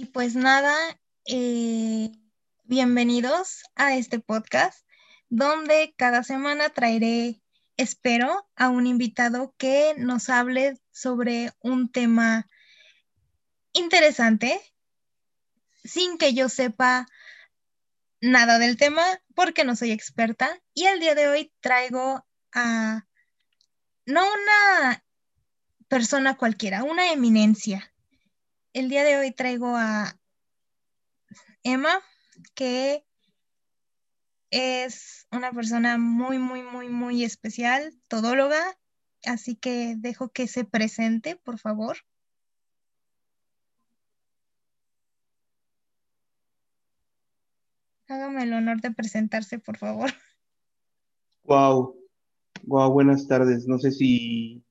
Y pues nada, eh, bienvenidos a este podcast donde cada semana traeré, espero, a un invitado que nos hable sobre un tema interesante sin que yo sepa nada del tema porque no soy experta. Y el día de hoy traigo a, no una persona cualquiera, una eminencia. El día de hoy traigo a Emma, que es una persona muy, muy, muy, muy especial, todóloga, así que dejo que se presente, por favor. Hágame el honor de presentarse, por favor. Wow, wow, buenas tardes. No sé si,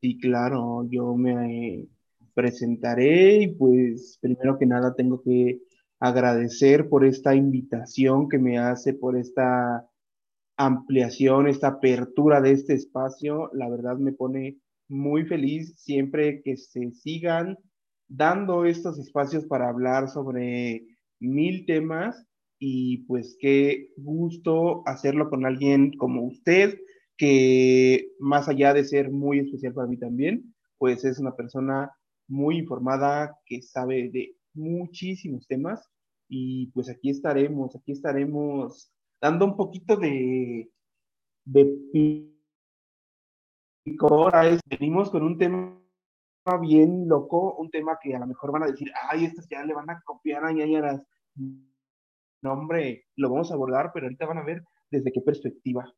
sí, claro, yo me presentaré y pues primero que nada tengo que agradecer por esta invitación que me hace, por esta ampliación, esta apertura de este espacio. La verdad me pone muy feliz siempre que se sigan dando estos espacios para hablar sobre mil temas y pues qué gusto hacerlo con alguien como usted, que más allá de ser muy especial para mí también, pues es una persona muy informada, que sabe de muchísimos temas y pues aquí estaremos, aquí estaremos dando un poquito de, de venimos con un tema bien loco, un tema que a lo mejor van a decir, ay, estas ya le van a copiar a ñañaras. No, hombre, lo vamos a abordar, pero ahorita van a ver desde qué perspectiva.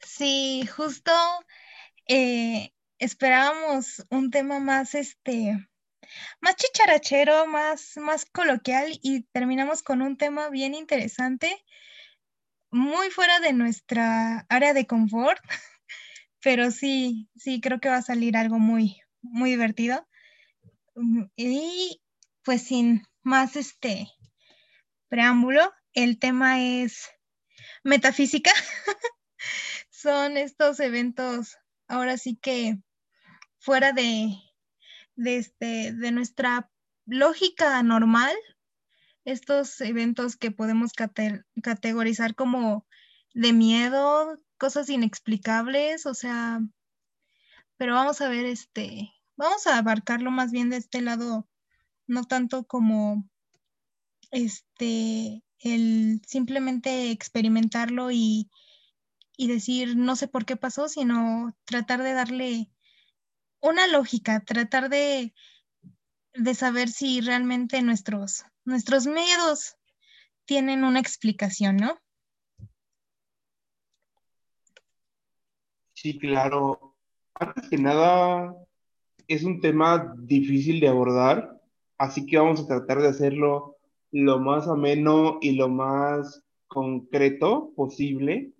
Sí, justo eh, esperábamos un tema más, este, más chicharachero, más, más coloquial y terminamos con un tema bien interesante, muy fuera de nuestra área de confort, pero sí, sí, creo que va a salir algo muy, muy divertido. Y pues sin más este preámbulo, el tema es metafísica. Son estos eventos ahora sí que fuera de, de, este, de nuestra lógica normal, estos eventos que podemos categorizar como de miedo, cosas inexplicables, o sea, pero vamos a ver, este, vamos a abarcarlo más bien de este lado, no tanto como este, el simplemente experimentarlo y, y decir no sé por qué pasó, sino tratar de darle una lógica, tratar de, de saber si realmente nuestros, nuestros miedos tienen una explicación, ¿no? Sí, claro. Antes que nada, es un tema difícil de abordar, así que vamos a tratar de hacerlo lo más ameno y lo más concreto posible.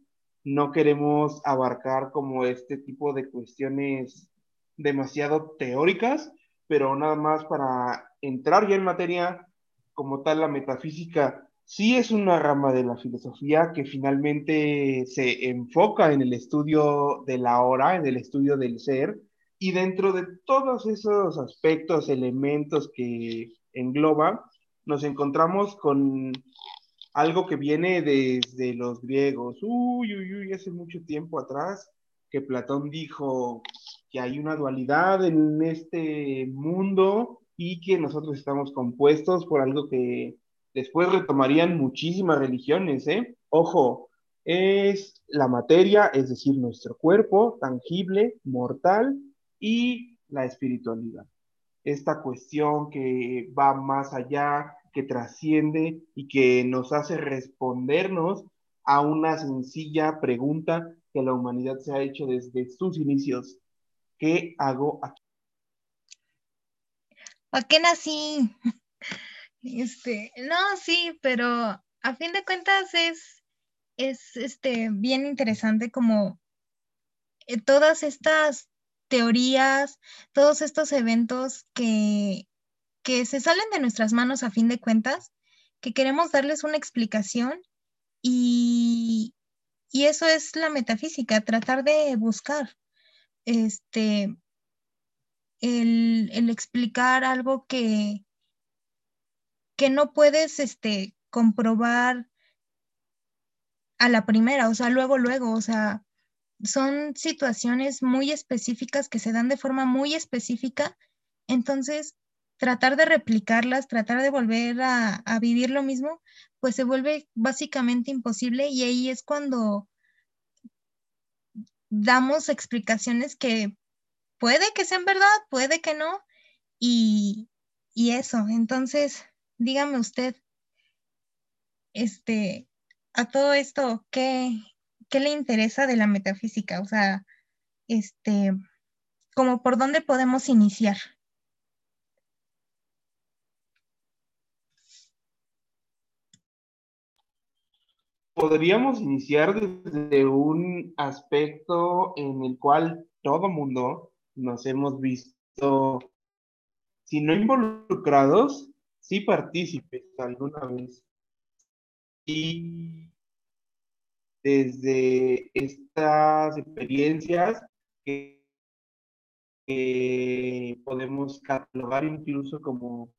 No queremos abarcar como este tipo de cuestiones demasiado teóricas, pero nada más para entrar ya en materia como tal, la metafísica sí es una rama de la filosofía que finalmente se enfoca en el estudio de la hora, en el estudio del ser, y dentro de todos esos aspectos, elementos que engloba, nos encontramos con algo que viene desde los griegos. Uy, uy, uy, hace mucho tiempo atrás, que Platón dijo, que hay una dualidad en este mundo y que nosotros estamos compuestos por algo que después retomarían muchísimas religiones, ¿eh? Ojo, es la materia, es decir, nuestro cuerpo tangible, mortal y la espiritualidad. Esta cuestión que va más allá, que trasciende y que nos hace respondernos a una sencilla pregunta que la humanidad se ha hecho desde sus inicios. ¿Qué hago aquí? ¿Para qué nací? Este, no, sí, pero a fin de cuentas es, es este, bien interesante como eh, todas estas teorías, todos estos eventos que, que se salen de nuestras manos a fin de cuentas, que queremos darles una explicación y, y eso es la metafísica, tratar de buscar este, el, el explicar algo que, que no puedes este, comprobar a la primera, o sea, luego, luego, o sea, son situaciones muy específicas que se dan de forma muy específica, entonces tratar de replicarlas, tratar de volver a, a vivir lo mismo, pues se vuelve básicamente imposible y ahí es cuando damos explicaciones que puede que sean verdad, puede que no, y, y eso, entonces, dígame usted, este, a todo esto, ¿qué, ¿qué le interesa de la metafísica? O sea, este, como por dónde podemos iniciar. Podríamos iniciar desde un aspecto en el cual todo mundo nos hemos visto, si no involucrados, sí partícipes alguna vez. Y desde estas experiencias que, que podemos catalogar incluso como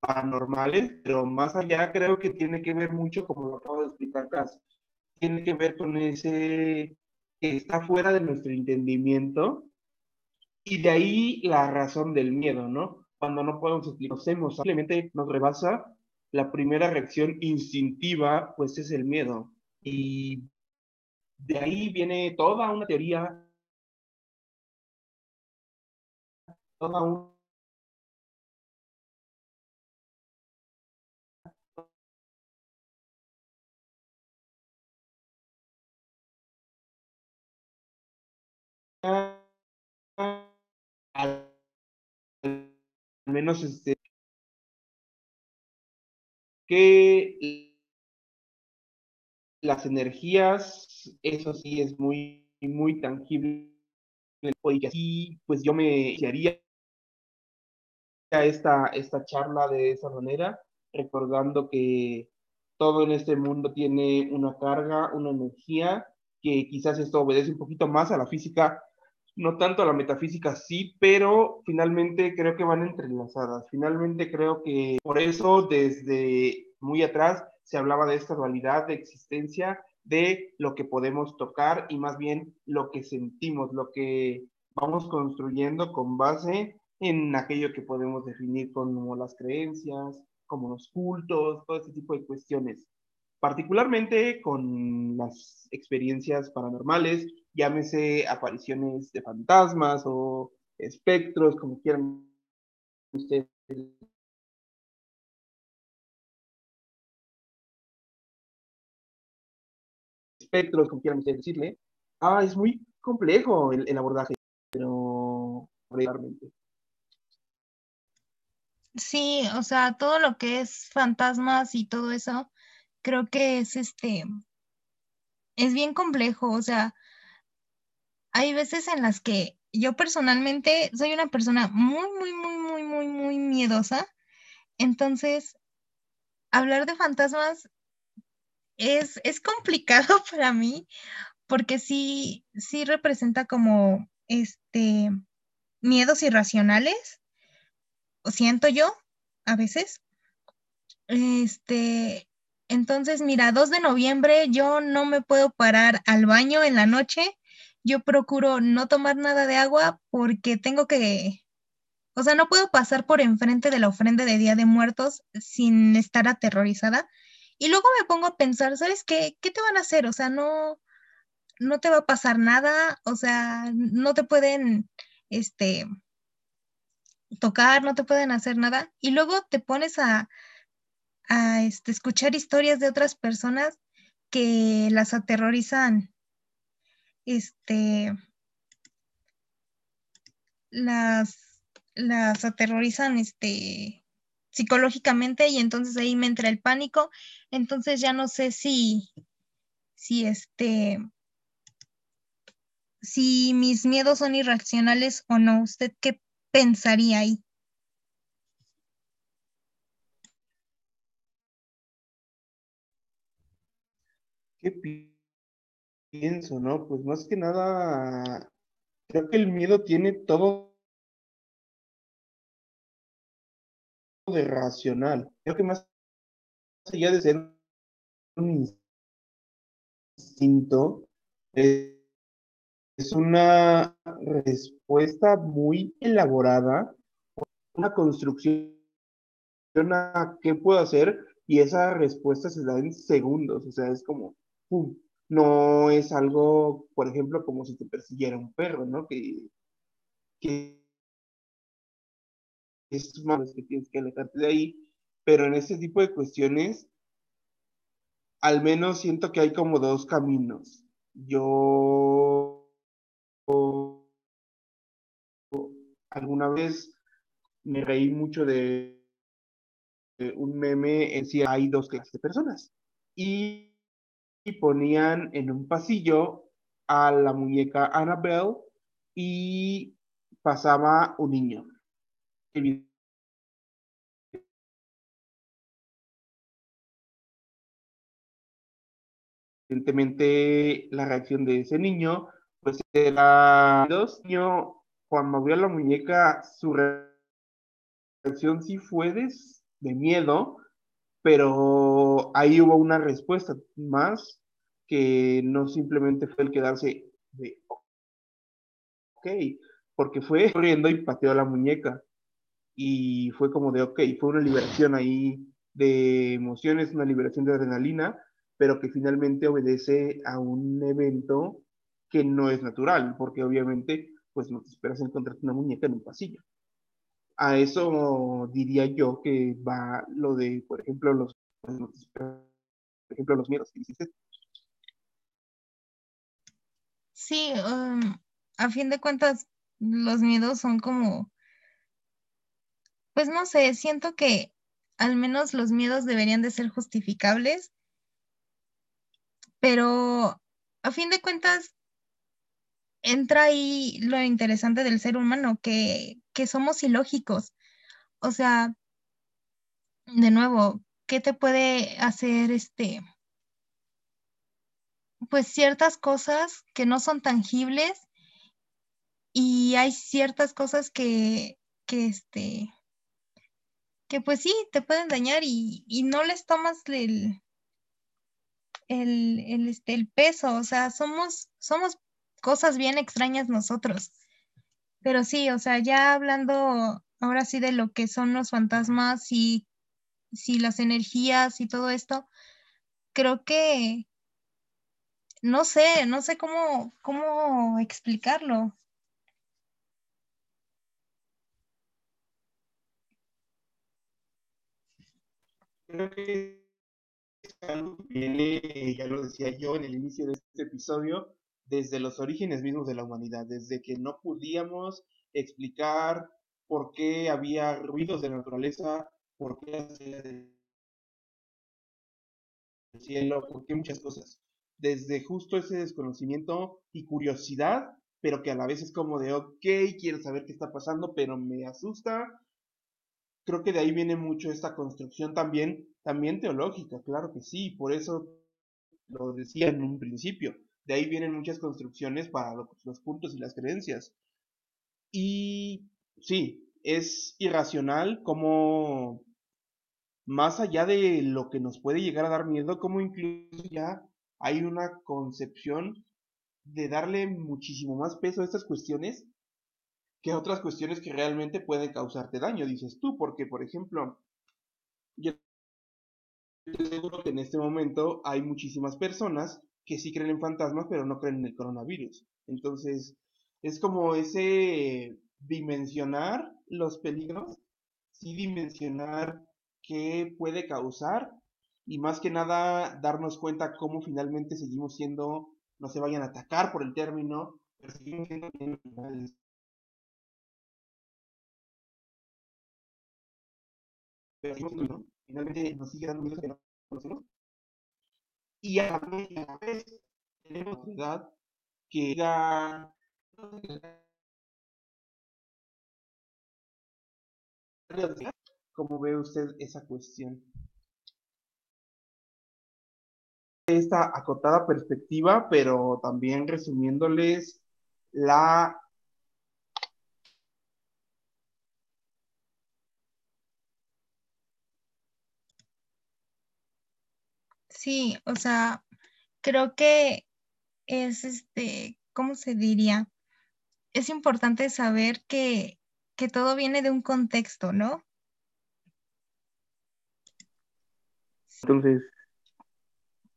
paranormales, pero más allá creo que tiene que ver mucho, como lo acabo de explicar casi, tiene que ver con ese que está fuera de nuestro entendimiento y de ahí la razón del miedo, ¿no? Cuando no podemos explicar, simplemente nos rebasa, la primera reacción instintiva pues es el miedo y de ahí viene toda una teoría, toda una al menos este que las energías, eso sí es muy, muy tangible. Y pues yo me iniciaría esta, esta charla de esa manera, recordando que todo en este mundo tiene una carga, una energía, que quizás esto obedece un poquito más a la física, no tanto a la metafísica, sí, pero finalmente creo que van entrelazadas. Finalmente creo que por eso desde muy atrás se hablaba de esta dualidad de existencia, de lo que podemos tocar y más bien lo que sentimos, lo que vamos construyendo con base en aquello que podemos definir como las creencias, como los cultos, todo ese tipo de cuestiones. Particularmente con las experiencias paranormales, llámese apariciones de fantasmas o espectros, como quieran ustedes espectros, como quieran ustedes decirle. Ah, es muy complejo el, abordaje, pero realmente. Sí, o sea, todo lo que es fantasmas y todo eso, creo que es este, es bien complejo, o sea, hay veces en las que yo personalmente soy una persona muy, muy, muy, muy, muy, muy miedosa, entonces, hablar de fantasmas es, es complicado para mí porque sí, sí representa como este miedos irracionales, siento yo a veces. Este, entonces, mira, 2 de noviembre yo no me puedo parar al baño en la noche. Yo procuro no tomar nada de agua porque tengo que, o sea, no puedo pasar por enfrente de la ofrenda de Día de Muertos sin estar aterrorizada. Y luego me pongo a pensar, ¿sabes qué? ¿Qué te van a hacer? O sea, no, no te va a pasar nada, o sea, no te pueden, este, tocar, no te pueden hacer nada. Y luego te pones a, a este, escuchar historias de otras personas que las aterrorizan, este, las, las aterrorizan, este, psicológicamente y entonces ahí me entra el pánico. Entonces ya no sé si, si este, si mis miedos son irracionales o no. ¿Usted qué pensaría ahí? ¿Qué pienso, no? Pues más que nada, creo que el miedo tiene todo de racional. Creo que más allá de ser un instinto, es una respuesta muy elaborada, una construcción a qué puedo hacer y esa respuesta se da en segundos, o sea, es como, No es algo, por ejemplo, como si te persiguiera un perro, ¿no? Que, que es más que tienes que alejarte de ahí, pero en este tipo de cuestiones, al menos siento que hay como dos caminos. Yo alguna vez me reí mucho de un meme en si hay dos clases de personas. Y, ponían en un pasillo a la muñeca Annabelle y pasaba un niño. Evidentemente, la reacción de ese niño, pues era dos niño cuando vio la muñeca, su reacción sí fue de miedo, pero ahí hubo una respuesta más que no simplemente fue el quedarse de, ok, porque fue corriendo y pateó la muñeca. Y fue como de, ok, fue una liberación ahí de emociones, una liberación de adrenalina, pero que finalmente obedece a un evento que no es natural, porque obviamente, pues no te esperas encontrarte una muñeca en un pasillo a eso diría yo que va lo de, por ejemplo, los, por ejemplo, los miedos. Sí, um, a fin de cuentas, los miedos son como, pues no sé, siento que al menos los miedos deberían de ser justificables, pero a fin de cuentas entra ahí lo interesante del ser humano, que, que somos ilógicos. O sea, de nuevo, ¿qué te puede hacer este? Pues ciertas cosas que no son tangibles y hay ciertas cosas que, que este, que pues sí, te pueden dañar y, y no les tomas el, el, el, este, el peso, o sea, somos, somos cosas bien extrañas nosotros. Pero sí, o sea, ya hablando ahora sí de lo que son los fantasmas y si las energías y todo esto, creo que no sé, no sé cómo, cómo explicarlo. Creo que ya lo decía yo en el inicio de este episodio, desde los orígenes mismos de la humanidad, desde que no podíamos explicar por qué había ruidos de naturaleza, por qué hacía del cielo, por qué muchas cosas. Desde justo ese desconocimiento y curiosidad, pero que a la vez es como de, ok, quiero saber qué está pasando, pero me asusta. Creo que de ahí viene mucho esta construcción también, también teológica, claro que sí, por eso lo decía en un principio de ahí vienen muchas construcciones para los puntos y las creencias. Y sí, es irracional como más allá de lo que nos puede llegar a dar miedo, como incluso ya hay una concepción de darle muchísimo más peso a estas cuestiones que a otras cuestiones que realmente pueden causarte daño, dices tú, porque por ejemplo, yo estoy seguro que en este momento hay muchísimas personas que sí creen en fantasmas, pero no creen en el coronavirus. Entonces, es como ese dimensionar los peligros, sí dimensionar qué puede causar y más que nada darnos cuenta cómo finalmente seguimos siendo, no se vayan a atacar por el término, pero seguimos siendo animales. Pero seguimos finalmente nos sigue dando miedo que no conocemos y a la vez tenemos edad que diga ¿Cómo ve usted esa cuestión? Esta acotada perspectiva, pero también resumiéndoles la Sí, o sea, creo que es este, ¿cómo se diría? Es importante saber que, que todo viene de un contexto, ¿no? Entonces,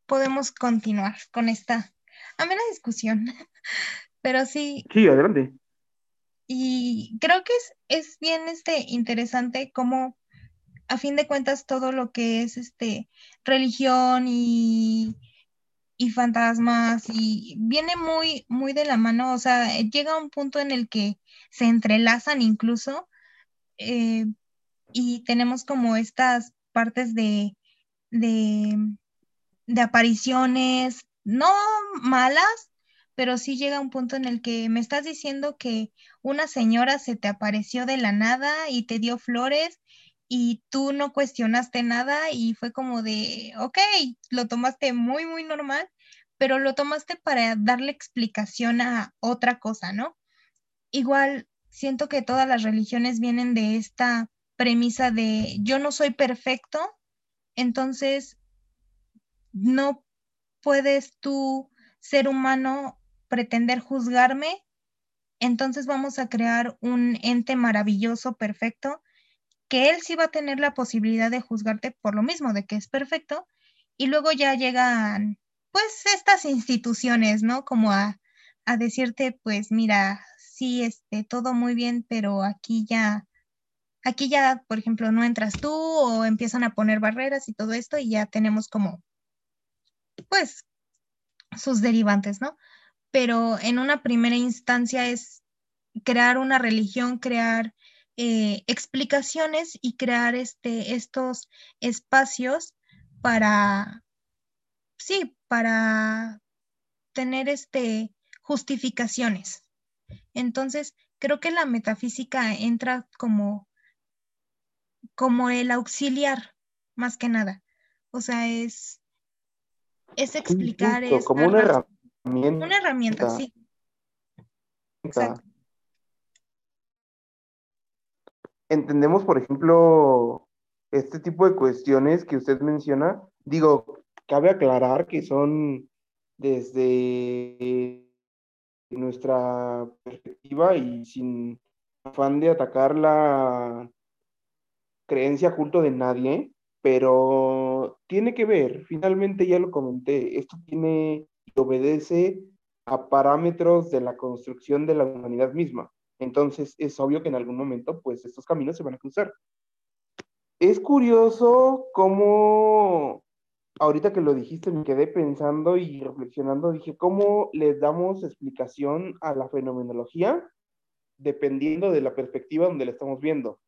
Podemos continuar con esta amena discusión. Pero sí, sí, adelante. y creo que es, es bien este, interesante cómo, a fin de cuentas, todo lo que es este, religión y, y fantasmas y viene muy, muy de la mano, o sea, llega un punto en el que se entrelazan incluso eh, y tenemos como estas partes de, de, de apariciones, no malas, pero sí llega un punto en el que me estás diciendo que una señora se te apareció de la nada y te dio flores y tú no cuestionaste nada y fue como de, ok, lo tomaste muy, muy normal, pero lo tomaste para darle explicación a otra cosa, ¿no? Igual siento que todas las religiones vienen de esta premisa de yo no soy perfecto, entonces no puedes tú, ser humano, pretender juzgarme, entonces vamos a crear un ente maravilloso, perfecto, que él sí va a tener la posibilidad de juzgarte por lo mismo, de que es perfecto, y luego ya llegan, pues, estas instituciones, ¿no? Como a, a decirte, pues, mira, sí, este, todo muy bien, pero aquí ya, aquí ya, por ejemplo, no entras tú o empiezan a poner barreras y todo esto y ya tenemos como, pues, sus derivantes, ¿no? Pero en una primera instancia es crear una religión, crear eh, explicaciones y crear este, estos espacios para, sí, para tener este, justificaciones. Entonces, creo que la metafísica entra como, como el auxiliar, más que nada. O sea, es, es explicar, Justo, es como una herramienta. Una herramienta, sí. Exacto. Entendemos, por ejemplo, este tipo de cuestiones que usted menciona. Digo, cabe aclarar que son desde nuestra perspectiva y sin afán de atacar la creencia culto de nadie, pero tiene que ver, finalmente ya lo comenté, esto tiene y obedece a parámetros de la construcción de la humanidad misma. Entonces es obvio que en algún momento pues estos caminos se van a cruzar. Es curioso cómo ahorita que lo dijiste me quedé pensando y reflexionando, dije, ¿cómo le damos explicación a la fenomenología dependiendo de la perspectiva donde la estamos viendo?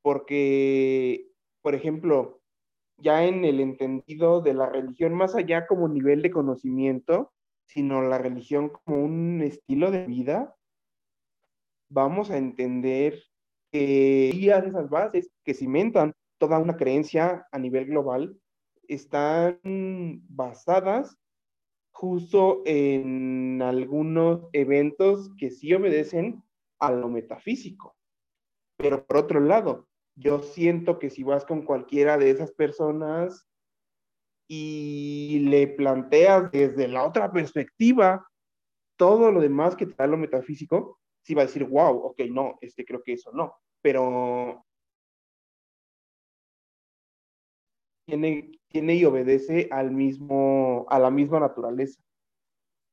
Porque, por ejemplo, ya en el entendido de la religión, más allá como nivel de conocimiento, sino la religión como un estilo de vida, vamos a entender que esas bases que cimentan toda una creencia a nivel global están basadas justo en algunos eventos que sí obedecen a lo metafísico. Pero por otro lado, yo siento que si vas con cualquiera de esas personas y le planteas desde la otra perspectiva todo lo demás que te da lo metafísico, sí va a decir, wow, ok, no, este creo que eso no, pero tiene, tiene y obedece al mismo, a la misma naturaleza.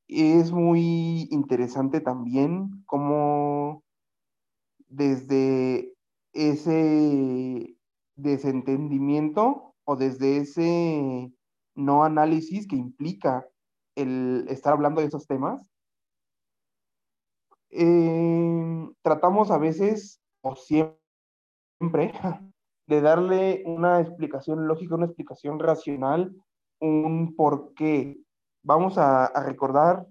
Es muy interesante también cómo desde ese desentendimiento o desde ese no análisis que implica el estar hablando de esos temas, eh, tratamos a veces o siempre de darle una explicación lógica, una explicación racional, un por qué. Vamos a, a recordar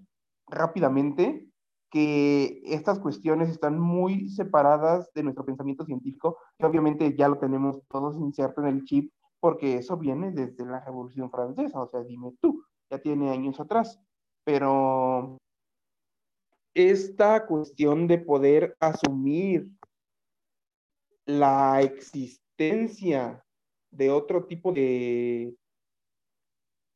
rápidamente que estas cuestiones están muy separadas de nuestro pensamiento científico, que obviamente ya lo tenemos todos inserto en el chip, porque eso viene desde la Revolución Francesa, o sea, dime tú, ya tiene años atrás, pero esta cuestión de poder asumir la existencia de otro tipo de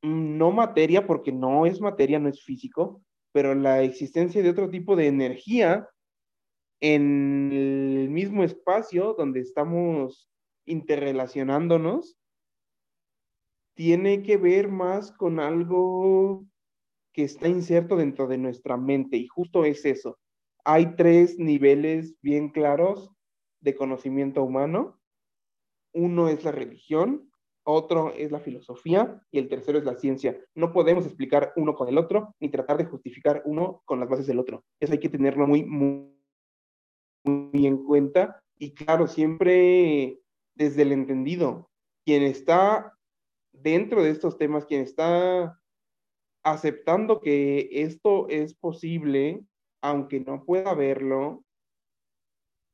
mm, no materia, porque no es materia, no es físico, pero la existencia de otro tipo de energía en el mismo espacio donde estamos interrelacionándonos, tiene que ver más con algo que está inserto dentro de nuestra mente y justo es eso. Hay tres niveles bien claros de conocimiento humano. Uno es la religión, otro es la filosofía y el tercero es la ciencia. No podemos explicar uno con el otro ni tratar de justificar uno con las bases del otro. Eso hay que tenerlo muy, muy, muy en cuenta y claro, siempre desde el entendido. Quien está dentro de estos temas, quien está aceptando que esto es posible, aunque no pueda verlo,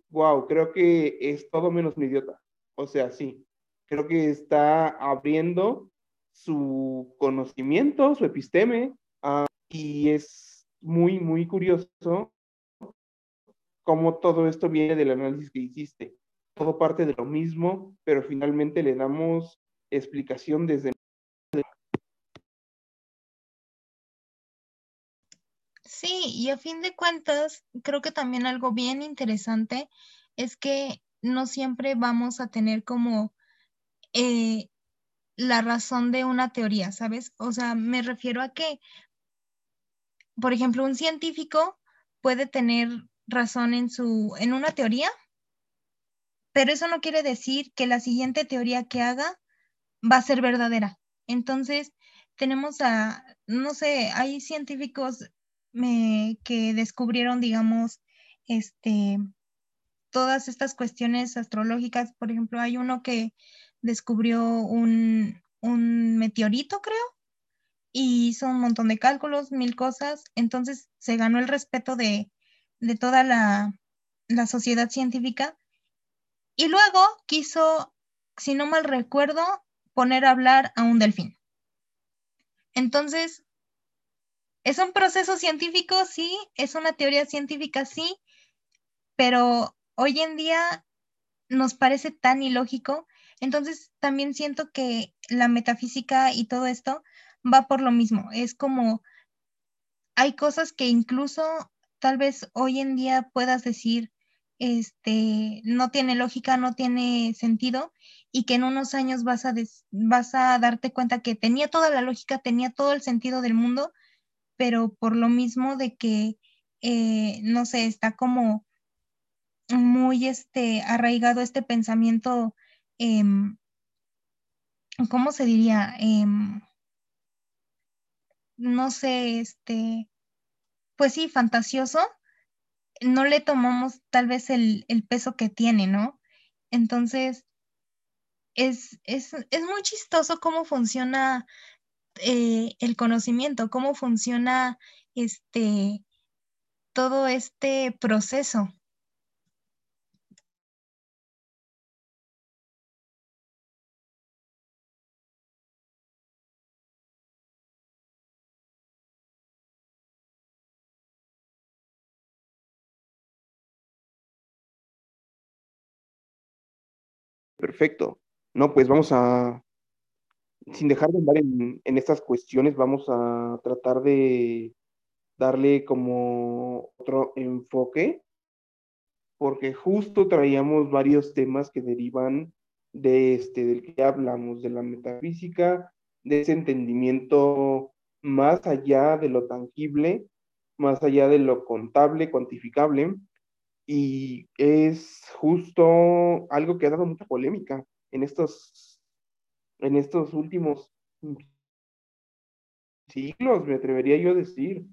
wow, creo que es todo menos un idiota. O sea, sí, creo que está abriendo su conocimiento, su episteme, uh, y es muy, muy curioso cómo todo esto viene del análisis que hiciste. Todo parte de lo mismo, pero finalmente le damos explicación desde Sí, y a fin de cuentas, creo que también algo bien interesante es que no siempre vamos a tener como eh, la razón de una teoría, ¿sabes? O sea, me refiero a que, por ejemplo, un científico puede tener razón en su, en una teoría, pero eso no quiere decir que la siguiente teoría que haga va a ser verdadera. Entonces, tenemos a, no sé, hay científicos que descubrieron, digamos, este, todas estas cuestiones astrológicas. Por ejemplo, hay uno que descubrió un, meteorito, creo, y hizo un montón de cálculos, mil cosas. Entonces se ganó el respeto de, toda la, la sociedad científica. Y luego quiso, si no mal recuerdo, poner a hablar a un delfín. Entonces, es un proceso científico, sí, es una teoría científica, sí, pero hoy en día nos parece tan ilógico. Entonces, también siento que la metafísica y todo esto va por lo mismo. Es como, hay cosas que incluso tal vez hoy en día puedas decir, este, no tiene lógica, no tiene sentido, y que en unos años vas a, vas a darte cuenta que tenía toda la lógica, tenía todo el sentido del mundo, pero por lo mismo de que, eh, no sé, está como muy este, arraigado este pensamiento, em, ¿cómo se diría? Em, no sé, este, pues sí, fantasioso, no le tomamos tal vez el, peso que tiene, ¿no? Entonces, es, es, muy chistoso cómo funciona eh, el conocimiento, cómo funciona este, todo este proceso. Perfecto. No, pues vamos a, sin dejar de andar en, estas cuestiones, vamos a tratar de darle como otro enfoque, porque justo traíamos varios temas que derivan de este, del que hablamos, de la metafísica, de ese entendimiento más allá de lo tangible, más allá de lo contable, cuantificable, y es justo algo que ha dado mucha polémica en estos, en estos últimos siglos, me atrevería yo a decir,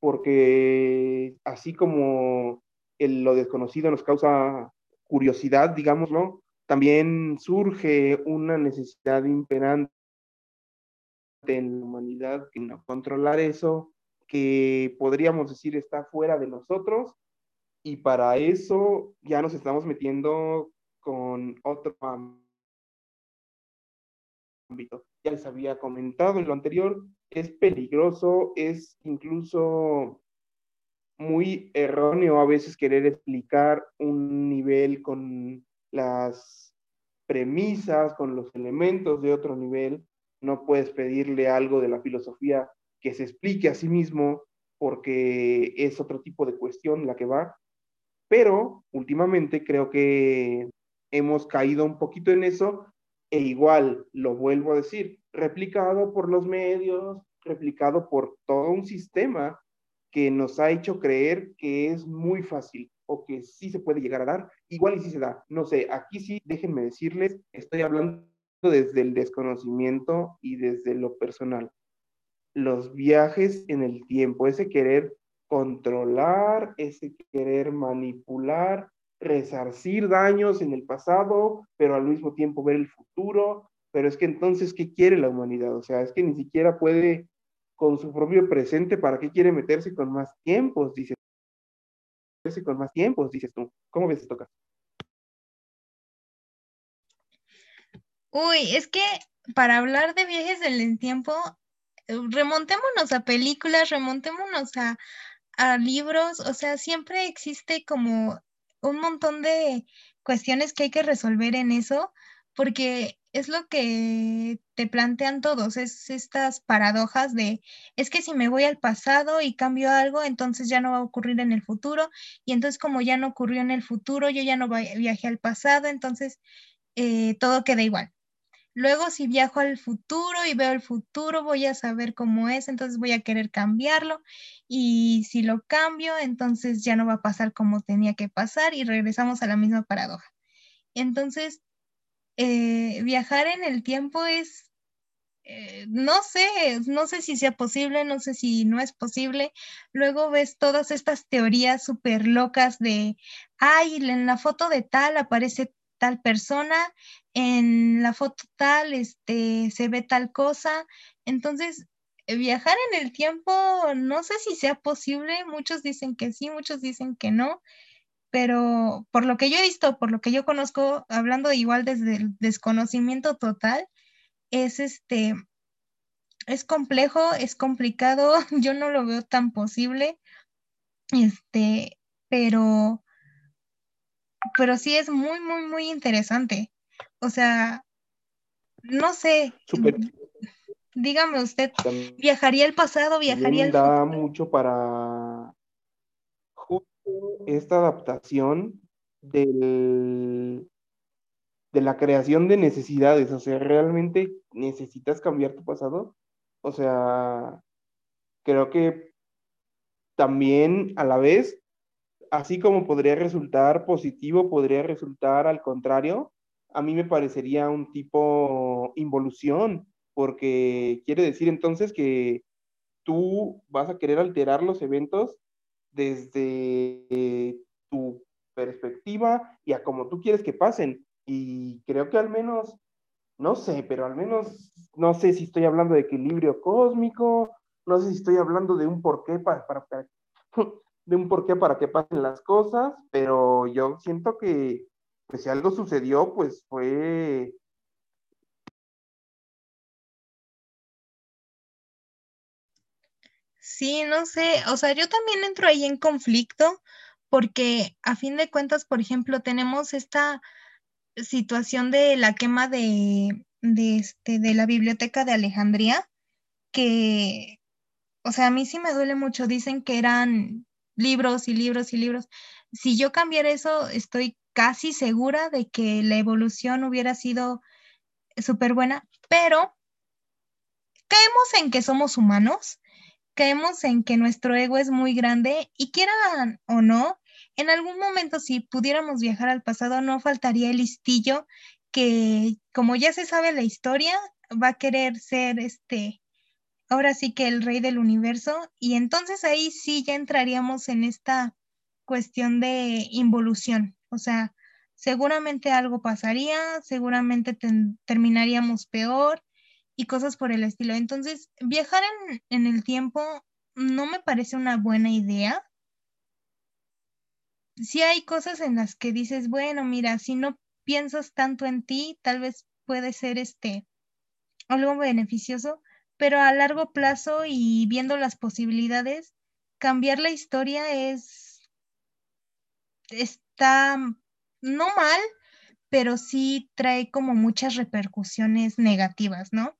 porque así como lo desconocido nos causa curiosidad, digámoslo, también surge una necesidad imperante en la humanidad que no controlar eso, que podríamos decir está fuera de nosotros y para eso ya nos estamos metiendo con otro. Ya les había comentado en lo anterior, es peligroso, es incluso muy erróneo a veces querer explicar un nivel con las premisas, con los elementos de otro nivel. no puedes pedirle algo de la filosofía que se explique a sí mismo porque es otro tipo de cuestión la que va. Pero últimamente creo que hemos caído un poquito en eso e igual, lo vuelvo a decir, replicado por los medios, replicado por todo un sistema que nos ha hecho creer que es muy fácil o que sí se puede llegar a dar, igual y sí se da. No sé, aquí sí, déjenme decirles, estoy hablando desde el desconocimiento y desde lo personal. Los viajes en el tiempo, ese querer controlar, ese querer manipular, resarcir daños en el pasado, pero al mismo tiempo ver el futuro. Pero es que entonces, ¿qué quiere la humanidad? O sea, es que ni siquiera puede con su propio presente, ¿para qué quiere meterse con más tiempos? Dices, con más tiempos, dices tú. ¿Cómo ves esto acá? Uy, es que para hablar de viajes del tiempo, remontémonos a películas, remontémonos a, a libros, o sea, siempre existe como un montón de cuestiones que hay que resolver en eso, porque es lo que te plantean todos, es estas paradojas de, es que si me voy al pasado y cambio algo, entonces ya no va a ocurrir en el futuro, y entonces como ya no ocurrió en el futuro, yo ya no viajé al pasado, entonces eh, todo queda igual. Luego, si viajo al futuro y veo el futuro, voy a saber cómo es, entonces voy a querer cambiarlo. Y si lo cambio, entonces ya no va a pasar como tenía que pasar y regresamos a la misma paradoja. Entonces, eh, viajar en el tiempo es, eh, no sé, no sé si sea posible, no sé si no es posible. Luego ves todas estas teorías súper locas de, ay, en la foto de tal aparece tal persona, en la foto tal, este, se ve tal cosa. Entonces, eh, viajar en el tiempo, no sé si sea posible, muchos dicen que sí, muchos dicen que no, pero por lo que yo he visto, por lo que yo conozco, hablando igual desde el desconocimiento total, es este, es complejo, es complicado, yo no lo veo tan posible, este, pero pero sí es muy, muy, muy interesante. O sea, no sé. Dígame usted, ¿viajaría al pasado? ¿Viajaría al da mucho para justo esta adaptación del, de la creación de necesidades. O sea, ¿realmente necesitas cambiar tu pasado? O sea, creo que también a la vez así como podría resultar positivo, podría resultar al contrario, a mí me parecería un tipo involución, porque quiere decir entonces que tú vas a querer alterar los eventos desde tu perspectiva y a como tú quieres que pasen. Y creo que al menos, no sé, pero al menos no sé si estoy hablando de equilibrio cósmico, no sé si estoy hablando de un porqué para, para, para de un porqué para que pasen las cosas, pero yo siento que pues, si algo sucedió, pues fue... Sí, no sé, o sea, yo también entro ahí en conflicto porque a fin de cuentas, por ejemplo, tenemos esta situación de la quema de, de, este, de la biblioteca de Alejandría, que, o sea, a mí sí me duele mucho, dicen que eran libros y libros y libros. Si yo cambiara eso, estoy casi segura de que la evolución hubiera sido súper buena, pero caemos en que somos humanos, caemos en que nuestro ego es muy grande y quieran o no, en algún momento si pudiéramos viajar al pasado, no faltaría el listillo que, como ya se sabe la historia, va a querer ser este ahora sí que el rey del universo, y entonces ahí sí ya entraríamos en esta cuestión de involución, o sea, seguramente algo pasaría, seguramente terminaríamos peor y cosas por el estilo. Entonces, viajar en, el tiempo no me parece una buena idea. Sí hay cosas en las que dices, bueno, mira, si no piensas tanto en ti, tal vez puede ser este algo beneficioso, pero a largo plazo y viendo las posibilidades, cambiar la historia es, está no mal, pero sí trae como muchas repercusiones negativas, ¿no?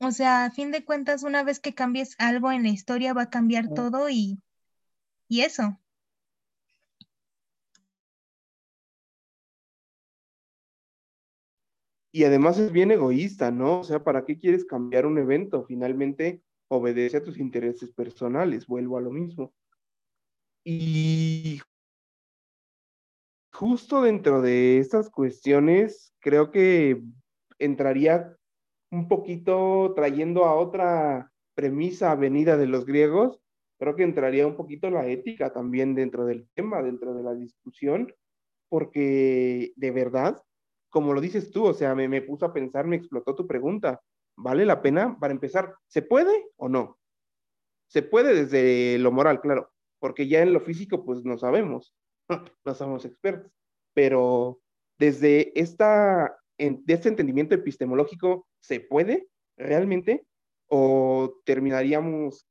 O sea, a fin de cuentas, una vez que cambies algo en la historia, va a cambiar todo y, y eso. Y además es bien egoísta, ¿no? O sea, ¿para qué quieres cambiar un evento? Finalmente obedece a tus intereses personales, vuelvo a lo mismo. Y justo dentro de estas cuestiones, creo que entraría un poquito trayendo a otra premisa venida de los griegos, creo que entraría un poquito la ética también dentro del tema, dentro de la discusión, porque de verdad, como lo dices tú, o sea, me, me puso a pensar, me explotó tu pregunta, ¿vale la pena? Para empezar, ¿se puede o no? Se puede desde lo moral, claro, porque ya en lo físico, pues no sabemos, no somos expertos, pero desde esta, de este entendimiento epistemológico, ¿se puede realmente? ¿O terminaríamos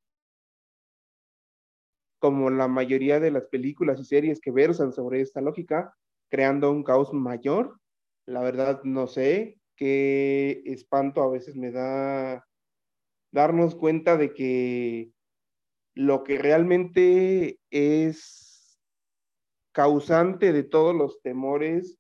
como la mayoría de las películas y series que versan sobre esta lógica, creando un caos mayor? La verdad, no sé, qué espanto a veces me da darnos cuenta de que lo que realmente es causante de todos los temores,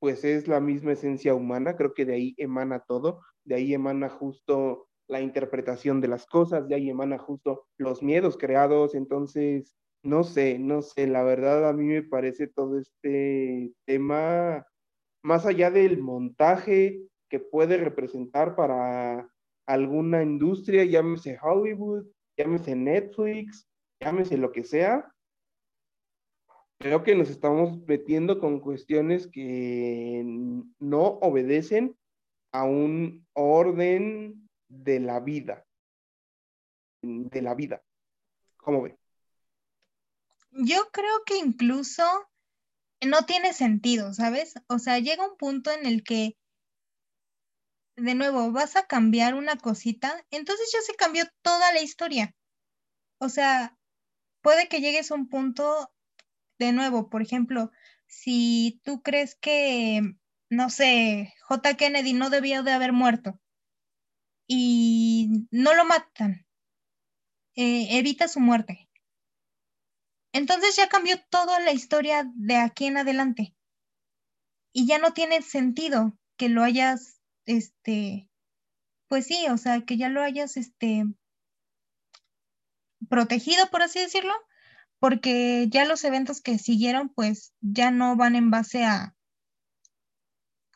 pues es la misma esencia humana, creo que de ahí emana todo, de ahí emana justo la interpretación de las cosas, de ahí emana justo los miedos creados, entonces, no sé, no sé, la verdad a mí me parece todo este tema, más allá del montaje que puede representar para alguna industria, llámese Hollywood, llámese Netflix, llámese lo que sea, creo que nos estamos metiendo con cuestiones que no obedecen a un orden de la vida, de la vida. ¿Cómo ve? Yo creo que incluso no tiene sentido, ¿sabes? O sea, llega un punto en el que de nuevo, vas a cambiar una cosita, entonces ya se cambió toda la historia. O sea, puede que llegues a un punto, de nuevo, por ejemplo, si tú crees que, no sé, J. Kennedy no debió de haber muerto y no lo matan, eh, evita su muerte. Entonces ya cambió toda la historia de aquí en adelante. Y ya no tiene sentido que lo hayas este, pues sí, o sea, que ya lo hayas, este, protegido, por así decirlo, porque ya los eventos que siguieron, pues ya no van en base a,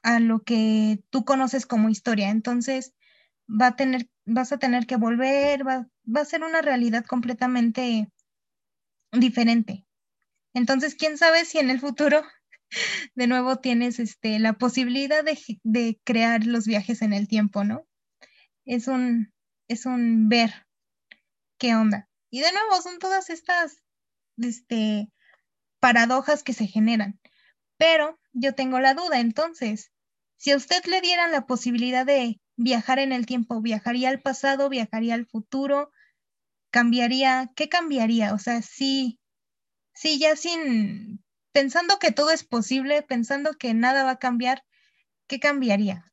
a lo que tú conoces como historia. Entonces, va a tener, vas a tener que volver, va, va a ser una realidad completamente diferente. Entonces, quién sabe si en el futuro de nuevo tienes este, la posibilidad de, crear los viajes en el tiempo, ¿no? Es un, es un ver qué onda. Y de nuevo son todas estas este, paradojas que se generan. Pero yo tengo la duda, entonces, si a usted le dieran la posibilidad de viajar en el tiempo, viajaría al pasado, viajaría al futuro, cambiaría, ¿qué cambiaría? O sea, sí, sí, ya sin pensando que todo es posible, pensando que nada va a cambiar, ¿qué cambiaría?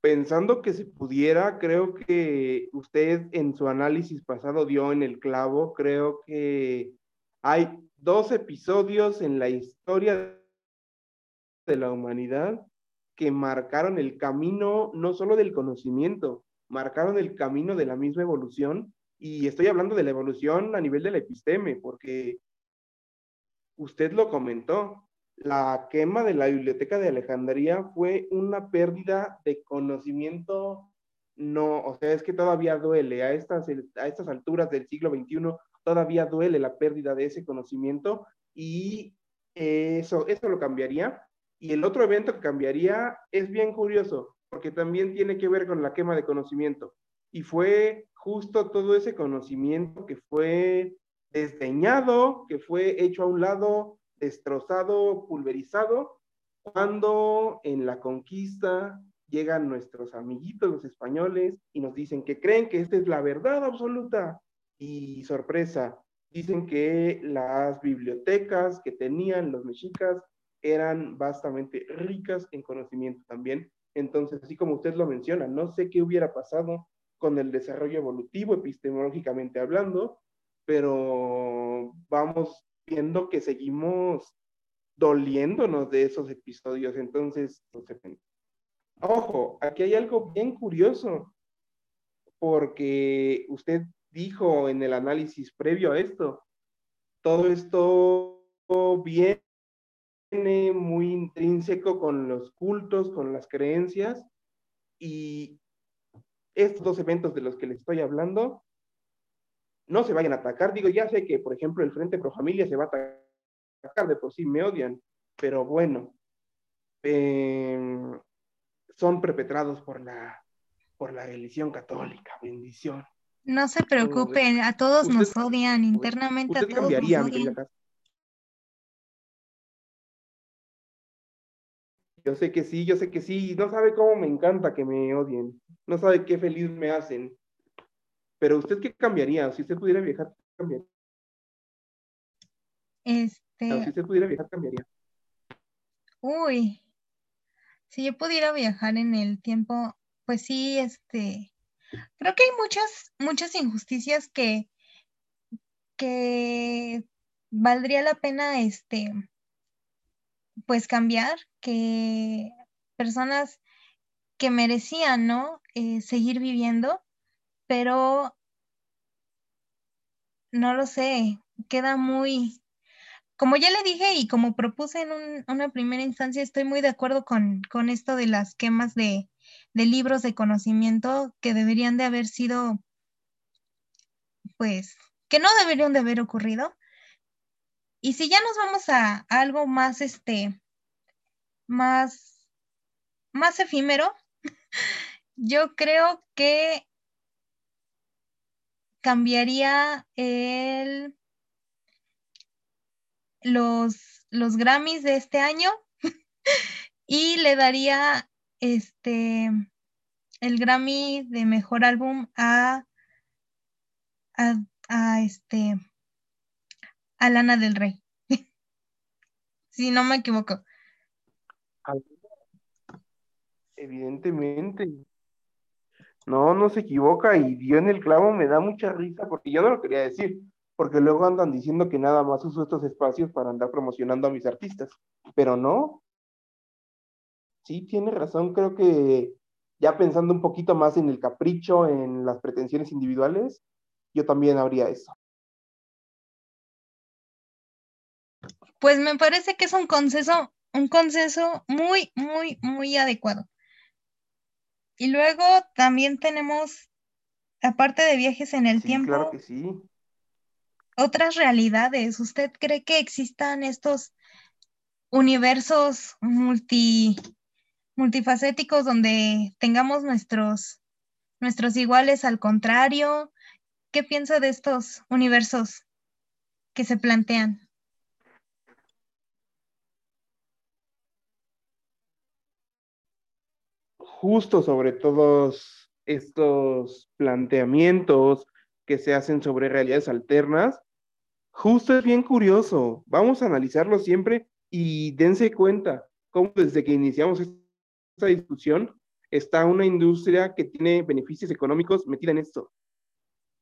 Pensando que se pudiera, creo que usted en su análisis pasado dio en el clavo, creo que hay dos episodios en la historia de la humanidad que marcaron el camino no solo del conocimiento, marcaron el camino de la misma evolución y estoy hablando de la evolución a nivel del episteme, porque usted lo comentó, la quema de la biblioteca de Alejandría fue una pérdida de conocimiento, no, o sea, es que todavía duele, a estas, a estas alturas del siglo XXI todavía duele la pérdida de ese conocimiento y eso, eso lo cambiaría. Y el otro evento que cambiaría es bien curioso porque también tiene que ver con la quema de conocimiento. Y fue justo todo ese conocimiento que fue desdeñado, que fue hecho a un lado, destrozado, pulverizado, cuando en la conquista llegan nuestros amiguitos los españoles y nos dicen que creen que esta es la verdad absoluta. Y sorpresa, dicen que las bibliotecas que tenían los mexicas eran bastante ricas en conocimiento también. Entonces, así como usted lo menciona, no sé qué hubiera pasado con el desarrollo evolutivo, epistemológicamente hablando, pero vamos viendo que seguimos doliéndonos de esos episodios. Entonces, ojo, aquí hay algo bien curioso, porque usted dijo en el análisis previo a esto, todo esto viene muy intrínseco con los cultos, con las creencias, y estos dos eventos de los que les estoy hablando no se vayan a atacar. Digo, ya sé que, por ejemplo, el Frente Pro Familia se va a atacar, de por sí me odian, pero bueno, em, son perpetrados por la, por la religión católica, bendición. No se preocupen, a todos nos odian, internamente a todos nos odian. Yo sé que sí, yo sé que sí, no sabe cómo me encanta que me odien, no sabe qué feliz me hacen. Pero usted qué cambiaría? Si usted pudiera viajar, ¿qué cambiaría? Este. si usted pudiera viajar, cambiaría. Uy, si yo pudiera viajar en el tiempo, pues sí, este, creo que hay muchas, muchas injusticias que, que valdría la pena, este, pues cambiar, que personas que merecían, ¿no? Eh, seguir viviendo, pero no lo sé, queda muy, como ya le dije y como propuse en una primera instancia, estoy muy de acuerdo con, esto de las quemas de, libros de conocimiento que deberían de haber sido, pues, que no deberían de haber ocurrido. Y si ya nos vamos a, a algo más, este, más, más efímero, yo creo que cambiaría el los, los Grammys de este año y le daría este el Grammy de mejor álbum a, a, este a Lana del Rey. si no me equivoco. Evidentemente. No, no se equivoca y dio en el clavo, me da mucha risa porque yo no lo quería decir porque luego andan diciendo que nada más uso estos espacios para andar promocionando a mis artistas, pero no. Sí, tiene razón, creo que ya pensando un poquito más en el capricho, en las pretensiones individuales, yo también habría eso. Pues me parece que es un consenso, un consenso muy, muy, muy adecuado. Y luego también tenemos, aparte de viajes en el tiempo, claro que sí otras realidades. ¿Usted cree que existan estos universos multi, multifacéticos donde tengamos nuestros, nuestros iguales al contrario? ¿Qué piensa de estos universos que se plantean? Justo sobre todos estos planteamientos que se hacen sobre realidades alternas, Justo es bien curioso. Vamos a analizarlo siempre y dense cuenta cómo desde que iniciamos esta discusión está una industria que tiene beneficios económicos metida en esto.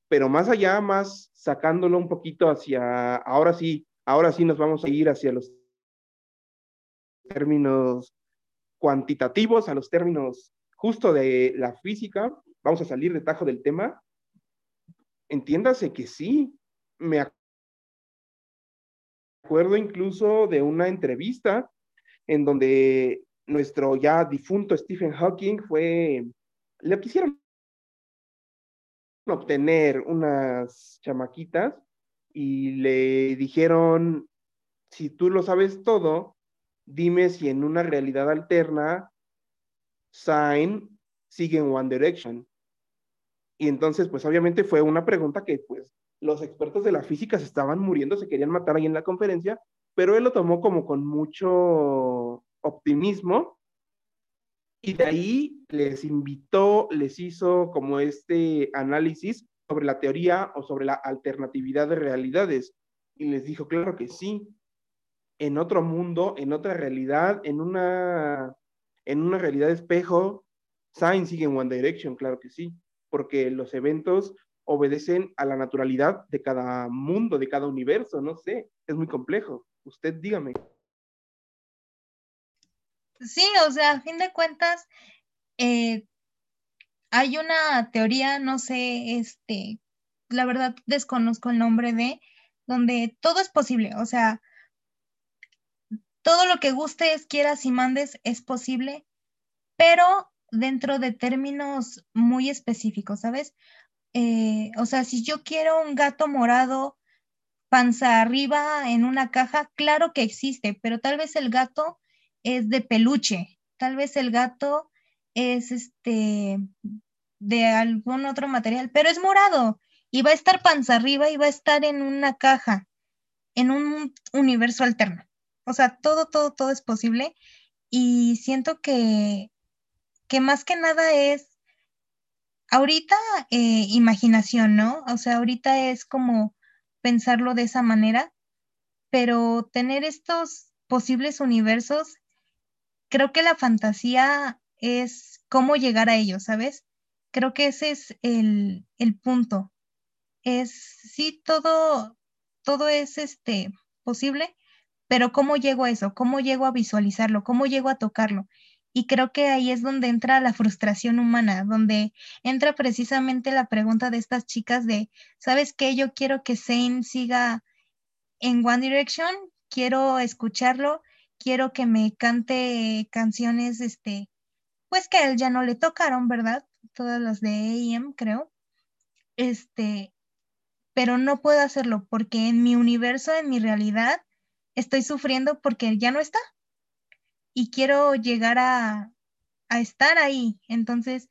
Pero más allá, más sacándolo un poquito hacia, ahora sí, ahora sí nos vamos a ir hacia los términos cuantitativos, a los términos justo de la física, vamos a salir de tajo del tema. Entiéndase que sí, me acuerdo incluso de una entrevista en donde nuestro ya difunto Stephen Hawking fue, le quisieron obtener unas chamaquitas y le dijeron, si tú lo sabes todo, dime si en una realidad alterna, Sign sigue en One Direction. Y entonces, pues obviamente fue una pregunta que pues los expertos de la física se estaban muriendo, se querían matar ahí en la conferencia, pero él lo tomó como con mucho optimismo y de ahí les invitó, les hizo como este análisis sobre la teoría o sobre la alternatividad de realidades y les dijo, claro que sí, en otro mundo, en otra realidad, en una, en una realidad espejo, Sign sigue en One Direction, claro que sí, porque los eventos obedecen a la naturalidad de cada mundo, de cada universo, no sé, es muy complejo. Usted dígame. Sí, o sea, a fin de cuentas, eh, hay una teoría, no sé, este, la verdad desconozco el nombre de, donde todo es posible, o sea, todo lo que gustes, quieras y mandes es posible, pero dentro de términos muy específicos, ¿sabes? Eh, o sea, si yo quiero un gato morado panza arriba en una caja, claro que existe, pero tal vez el gato es de peluche, tal vez el gato es este de algún otro material, pero es morado y va a estar panza arriba y va a estar en una caja, en un universo alterno. O sea, todo, todo, todo es posible y siento que, que más que nada es ahorita eh, imaginación, ¿no? O sea, ahorita es como pensarlo de esa manera, pero tener estos posibles universos, creo que la fantasía es cómo llegar a ellos, ¿sabes? Creo que ese es el, el punto. Es, sí, todo, todo es este, posible, pero ¿cómo llego a eso? ¿Cómo llego a visualizarlo? ¿Cómo llego a tocarlo? Y creo que ahí es donde entra la frustración humana, donde entra precisamente la pregunta de estas chicas de, ¿sabes qué? Yo quiero que Zane siga en One Direction, quiero escucharlo, quiero que me cante canciones, este, pues que a él ya no le tocaron, ¿verdad? Todas las de AM, creo. Este, pero no puedo hacerlo porque en mi universo, en mi realidad, estoy sufriendo porque ya no está y quiero llegar a, estar ahí. Entonces,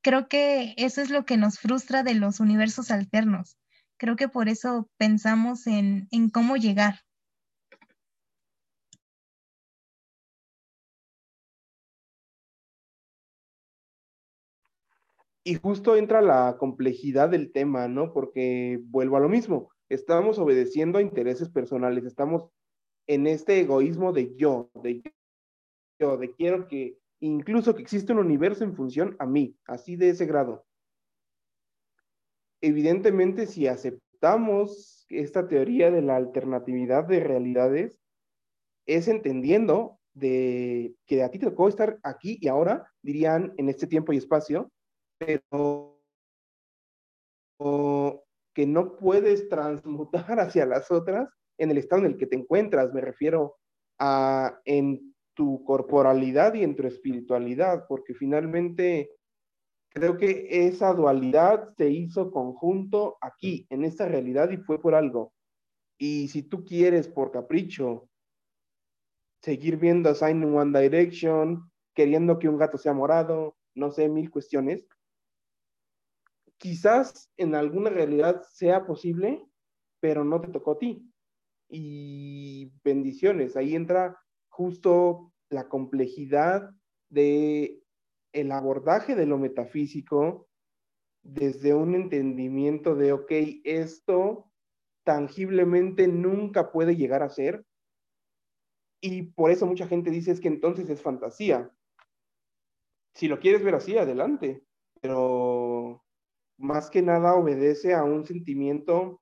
creo que eso es lo que nos frustra de los universos alternos. Creo que por eso pensamos en, en cómo llegar. Y justo entra la complejidad del tema, ¿no? Porque vuelvo a lo mismo, estamos obedeciendo a intereses personales, estamos en este egoísmo de yo, de yo, de quiero que incluso que existe un universo en función a mí, así de ese grado. Evidentemente, si aceptamos esta teoría de la alternatividad de realidades, es entendiendo de que a ti te tocó estar aquí y ahora, dirían en este tiempo y espacio, pero que no puedes transmutar hacia las otras en el estado en el que te encuentras, me refiero a en tu corporalidad y en tu espiritualidad, porque finalmente creo que esa dualidad se hizo conjunto aquí, en esta realidad, y fue por algo. Y si tú quieres, por capricho, seguir viendo a Sign in One Direction, queriendo que un gato sea morado, no sé, mil cuestiones, quizás en alguna realidad sea posible, pero no te tocó a ti. Y bendiciones, ahí entra justo la complejidad de el abordaje de lo metafísico desde un entendimiento de, ok, esto tangiblemente nunca puede llegar a ser. Y por eso mucha gente dice es que entonces es fantasía. Si lo quieres ver así, adelante. Pero más que nada obedece a un sentimiento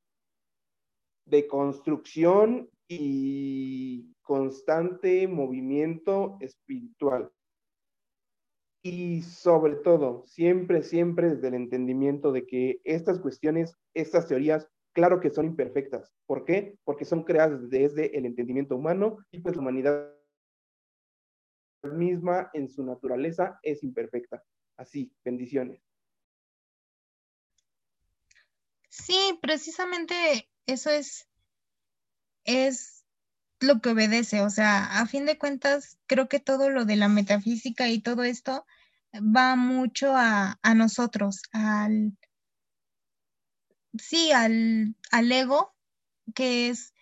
de construcción y constante movimiento espiritual. Y sobre todo, siempre, siempre desde el entendimiento de que estas cuestiones, estas teorías, claro que son imperfectas. ¿Por qué? Porque son creadas desde el entendimiento humano y pues la humanidad misma en su naturaleza es imperfecta. Así, bendiciones. Sí, precisamente eso es, es lo que obedece, o sea, a fin de cuentas, creo que todo lo de la metafísica y todo esto va mucho a, nosotros, al, sí, al, al ego, que es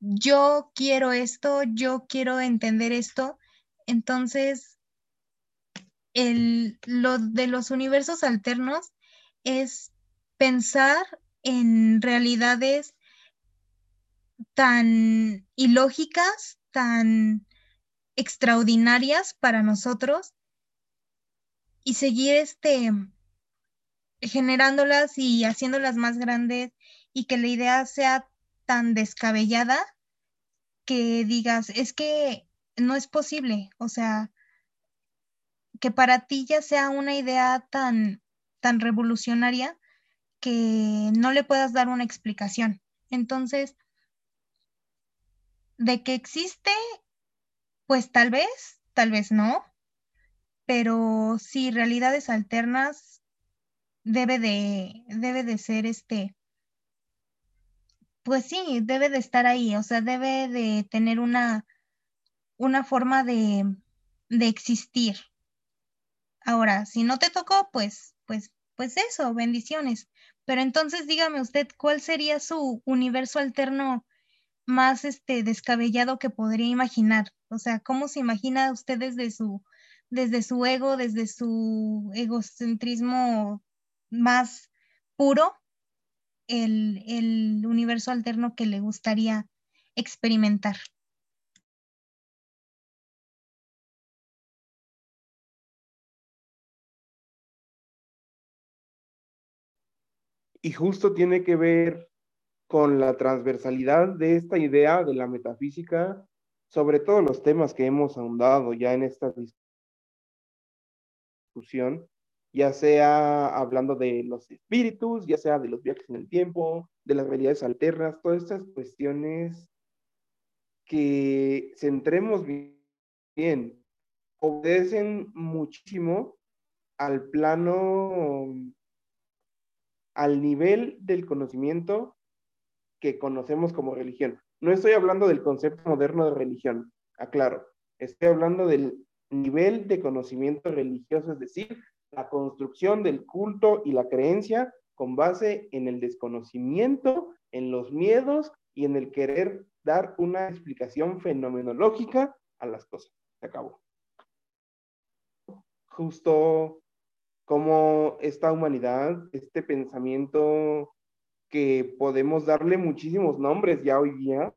yo quiero esto, yo quiero entender esto, entonces el, lo de los universos alternos es pensar en realidades tan ilógicas, tan extraordinarias para nosotros y seguir este generándolas y haciéndolas más grandes y que la idea sea tan descabellada que digas, es que no es posible, o sea, que para ti ya sea una idea tan, tan revolucionaria que no le puedas dar una explicación. Entonces, de que existe, pues tal vez, tal vez no, pero sí, realidades alternas debe de, debe de ser este, pues sí, debe de estar ahí, o sea, debe de tener una, una forma de, de existir. Ahora, si no te tocó, pues, pues, pues eso, bendiciones. Pero entonces dígame usted, ¿cuál sería su universo alterno más este descabellado que podría imaginar? O sea, ¿cómo se imagina usted desde su desde su ego, desde su egocentrismo más puro, el, el universo alterno que le gustaría experimentar? Y justo tiene que ver con la transversalidad de esta idea de la metafísica sobre todos los temas que hemos ahondado ya en esta discusión, ya sea hablando de los espíritus, ya sea de los viajes en el tiempo, de las realidades alternas, todas estas cuestiones que centremos bien, obedecen muchísimo al plano al nivel del conocimiento que conocemos como religión. No estoy hablando del concepto moderno de religión, aclaro. Estoy hablando del nivel de conocimiento religioso, es decir, la construcción del culto y la creencia con base en el desconocimiento, en los miedos y en el querer dar una explicación fenomenológica a las cosas. Se acabó. Justo como esta humanidad, este pensamiento que podemos darle muchísimos nombres ya hoy día,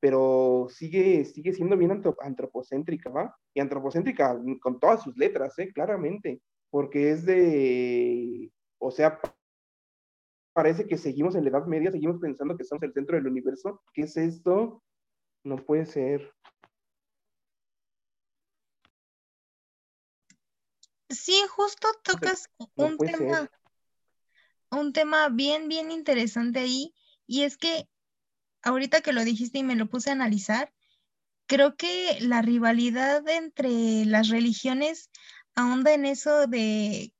pero sigue, sigue siendo bien antropocéntrica, ¿va? Y antropocéntrica con todas sus letras, ¿eh? Claramente, porque es de, o sea, parece que seguimos en la Edad Media, seguimos pensando que somos el centro del universo. ¿Qué es esto? No puede ser. Sí, justo tocas un tema, un tema bien, bien interesante ahí, y es que ahorita que lo dijiste y me lo puse a analizar, creo que la rivalidad entre las religiones ahonda en eso de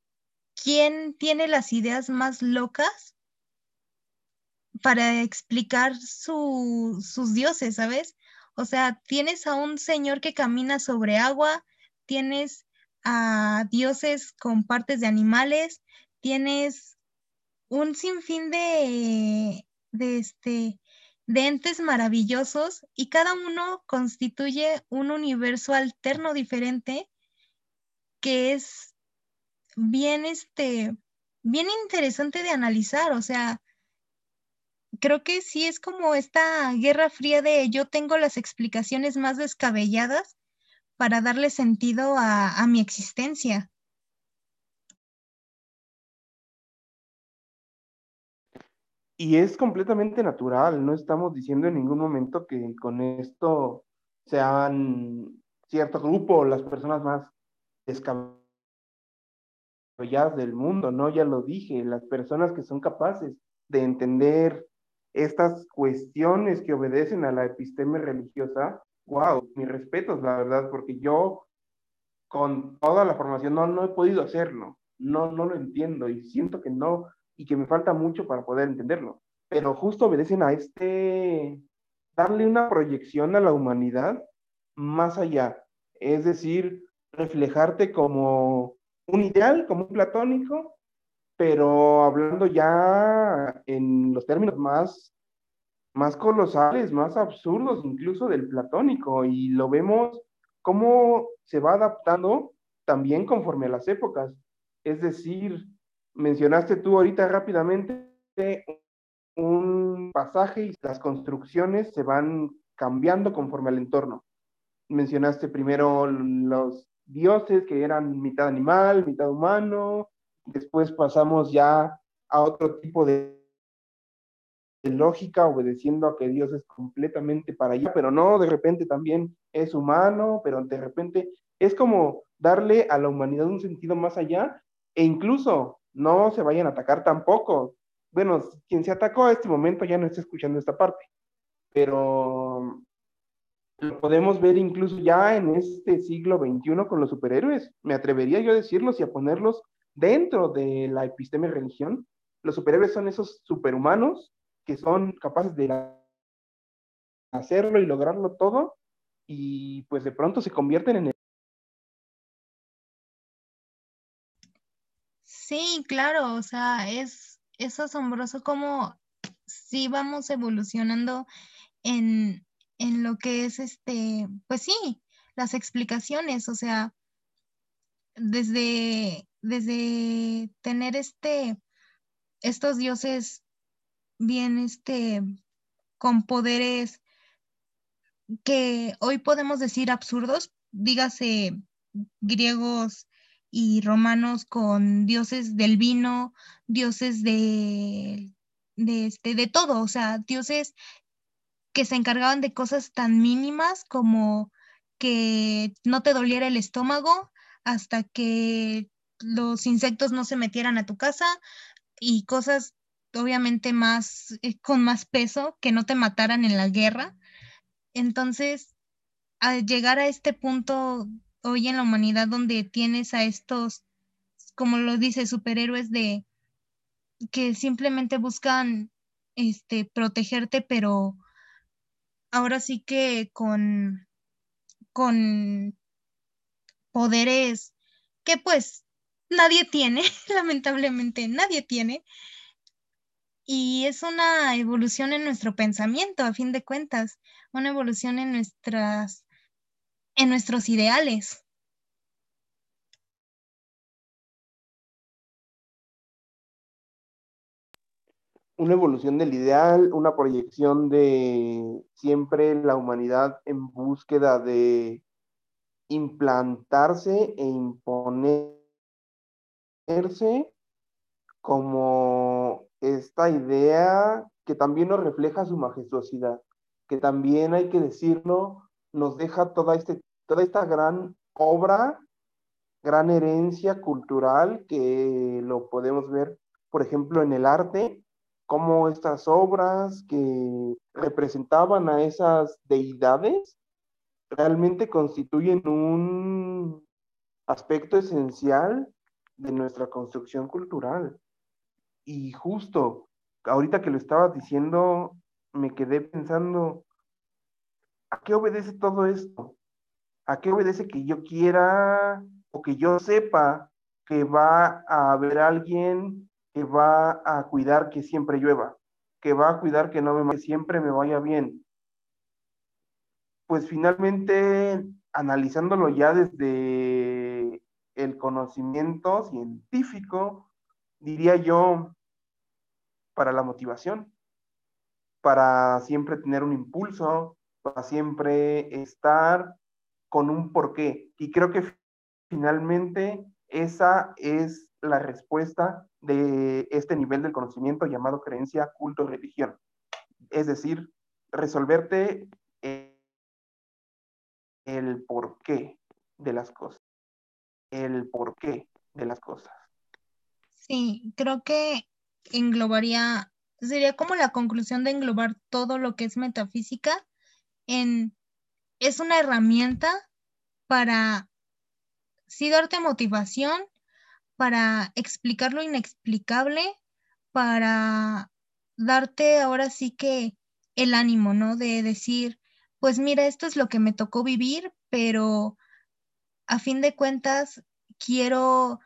quién tiene las ideas más locas para explicar sus dioses, ¿sabes? O sea, tienes a un señor que camina sobre agua, tienes a dioses con partes de animales, tienes un sinfín de, de, este, entes maravillosos y cada uno constituye un universo alterno diferente que es bien, este, bien interesante de analizar. O sea, creo que sí es como esta guerra fría de yo tengo las explicaciones más descabelladas para darle sentido a, mi existencia. Y es completamente natural, no estamos diciendo en ningún momento que con esto sean cierto grupo las personas más descabelladas del mundo, ¿no? Ya lo dije, las personas que son capaces de entender estas cuestiones que obedecen a la episteme religiosa wow, mis respetos, la verdad, porque yo con toda la formación no, no he podido hacerlo, no, no lo entiendo y siento que no, y que me falta mucho para poder entenderlo, pero justo obedecen a este, darle una proyección a la humanidad más allá, es decir, reflejarte como un ideal, como un platónico, pero hablando ya en los términos más más colosales, más absurdos incluso del platónico y lo vemos cómo se va adaptando también conforme a las épocas. Es decir, mencionaste tú ahorita rápidamente un, pasaje y las construcciones se van cambiando conforme al entorno. Mencionaste primero los dioses que eran mitad animal, mitad humano, después pasamos ya a otro tipo de lógica, obedeciendo a que Dios es completamente para allá, pero no, de repente también es humano, pero de repente es como darle a la humanidad un sentido más allá e incluso no se vayan a atacar tampoco. Bueno, quien se atacó a este momento ya no está escuchando esta parte, pero lo podemos ver incluso ya en este siglo XXI con los superhéroes. Me atrevería yo a decirlos y a ponerlos dentro de la episteme religión. Los superhéroes son esos superhumanos que son capaces de hacerlo y lograrlo todo y pues de pronto se convierten en el... Sí, claro, o sea, es, es asombroso cómo sí vamos evolucionando en, en lo que es este, pues sí, las explicaciones, o sea, desde, desde tener este, estos dioses bien, este, con poderes que hoy podemos decir absurdos, dígase griegos y romanos con dioses del vino, dioses de, de, este, de todo, o sea, dioses que se encargaban de cosas tan mínimas como que no te doliera el estómago hasta que los insectos no se metieran a tu casa y cosas obviamente más eh, con más peso que no te mataran en la guerra. Entonces, al llegar a este punto hoy en la humanidad donde tienes a estos, como lo dice, superhéroes de que simplemente buscan este protegerte, pero ahora sí que con, con poderes que pues nadie tiene, lamentablemente nadie tiene. Y es una evolución en nuestro pensamiento, a fin de cuentas, una evolución en nuestras, en nuestros ideales. una evolución del ideal, una proyección de siempre la humanidad en búsqueda de implantarse e imponerse como esta idea que también nos refleja su majestuosidad, que también hay que decirlo, nos deja toda, este, toda esta gran obra, gran herencia cultural que lo podemos ver, por ejemplo, en el arte, cómo estas obras que representaban a esas deidades realmente constituyen un aspecto esencial de nuestra construcción cultural. Y justo, ahorita que lo estabas diciendo, me quedé pensando, ¿a qué obedece todo esto? ¿A qué obedece que yo quiera o que yo sepa que va a haber alguien que va a cuidar que siempre llueva, que va a cuidar que no me siempre me vaya bien. Pues finalmente, analizándolo ya desde el conocimiento científico, diría yo, para la motivación, para siempre tener un impulso, para siempre estar con un porqué. Y creo que finalmente esa es la respuesta de este nivel del conocimiento llamado creencia, culto, religión. Es decir, resolverte el porqué de las cosas. El porqué de las cosas. Sí, creo que englobaría, sería como la conclusión de englobar todo lo que es metafísica en, es una herramienta para sí darte motivación, para explicar lo inexplicable, para darte ahora sí que el ánimo, ¿no? De decir, pues mira, esto es lo que me tocó vivir, pero a fin de cuentas quiero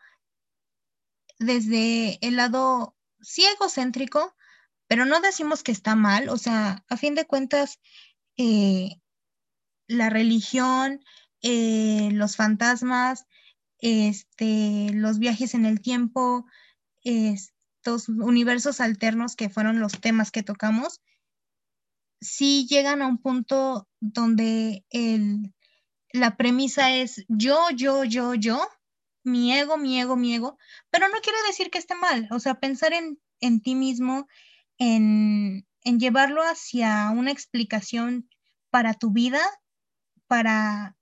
desde el lado sí egocéntrico, pero no decimos que está mal, o sea, a fin de cuentas, eh, la religión, eh, los fantasmas, este, los viajes en el tiempo, estos universos alternos que fueron los temas que tocamos, sí llegan a un punto donde el, la premisa es yo, yo, yo, yo, mi ego, mi ego, mi ego, pero no quiere decir que esté mal, o sea, pensar en, en ti mismo, en, en llevarlo hacia una explicación para tu vida, para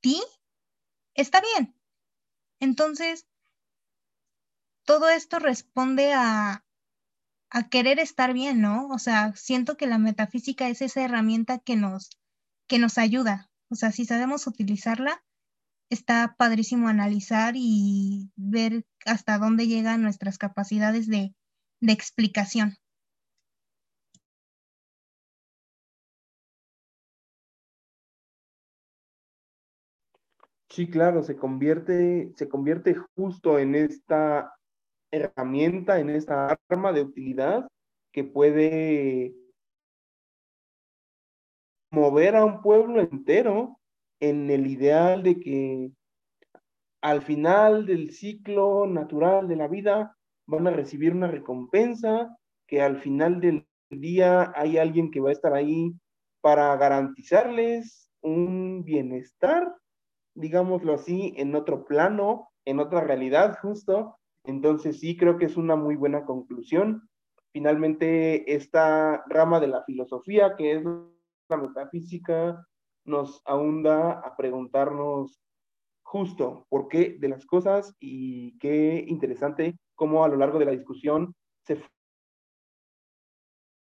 ti, está bien. Entonces, todo esto responde a, a querer estar bien, ¿no? O sea, siento que la metafísica es esa herramienta que nos, que nos ayuda. O sea, si sabemos utilizarla, está padrísimo analizar y ver hasta dónde llegan nuestras capacidades de, de explicación. Sí, claro, se convierte, se convierte justo en esta herramienta, en esta arma de utilidad que puede mover a un pueblo entero en el ideal de que al final del ciclo natural de la vida van a recibir una recompensa, que al final del día hay alguien que va a estar ahí para garantizarles un bienestar, digámoslo así, en otro plano, en otra realidad justo, entonces sí, creo que es una muy buena conclusión. Finalmente, esta rama de la filosofía, que es la metafísica, nos ahonda a preguntarnos justo por qué de las cosas y qué interesante cómo a lo largo de la discusión se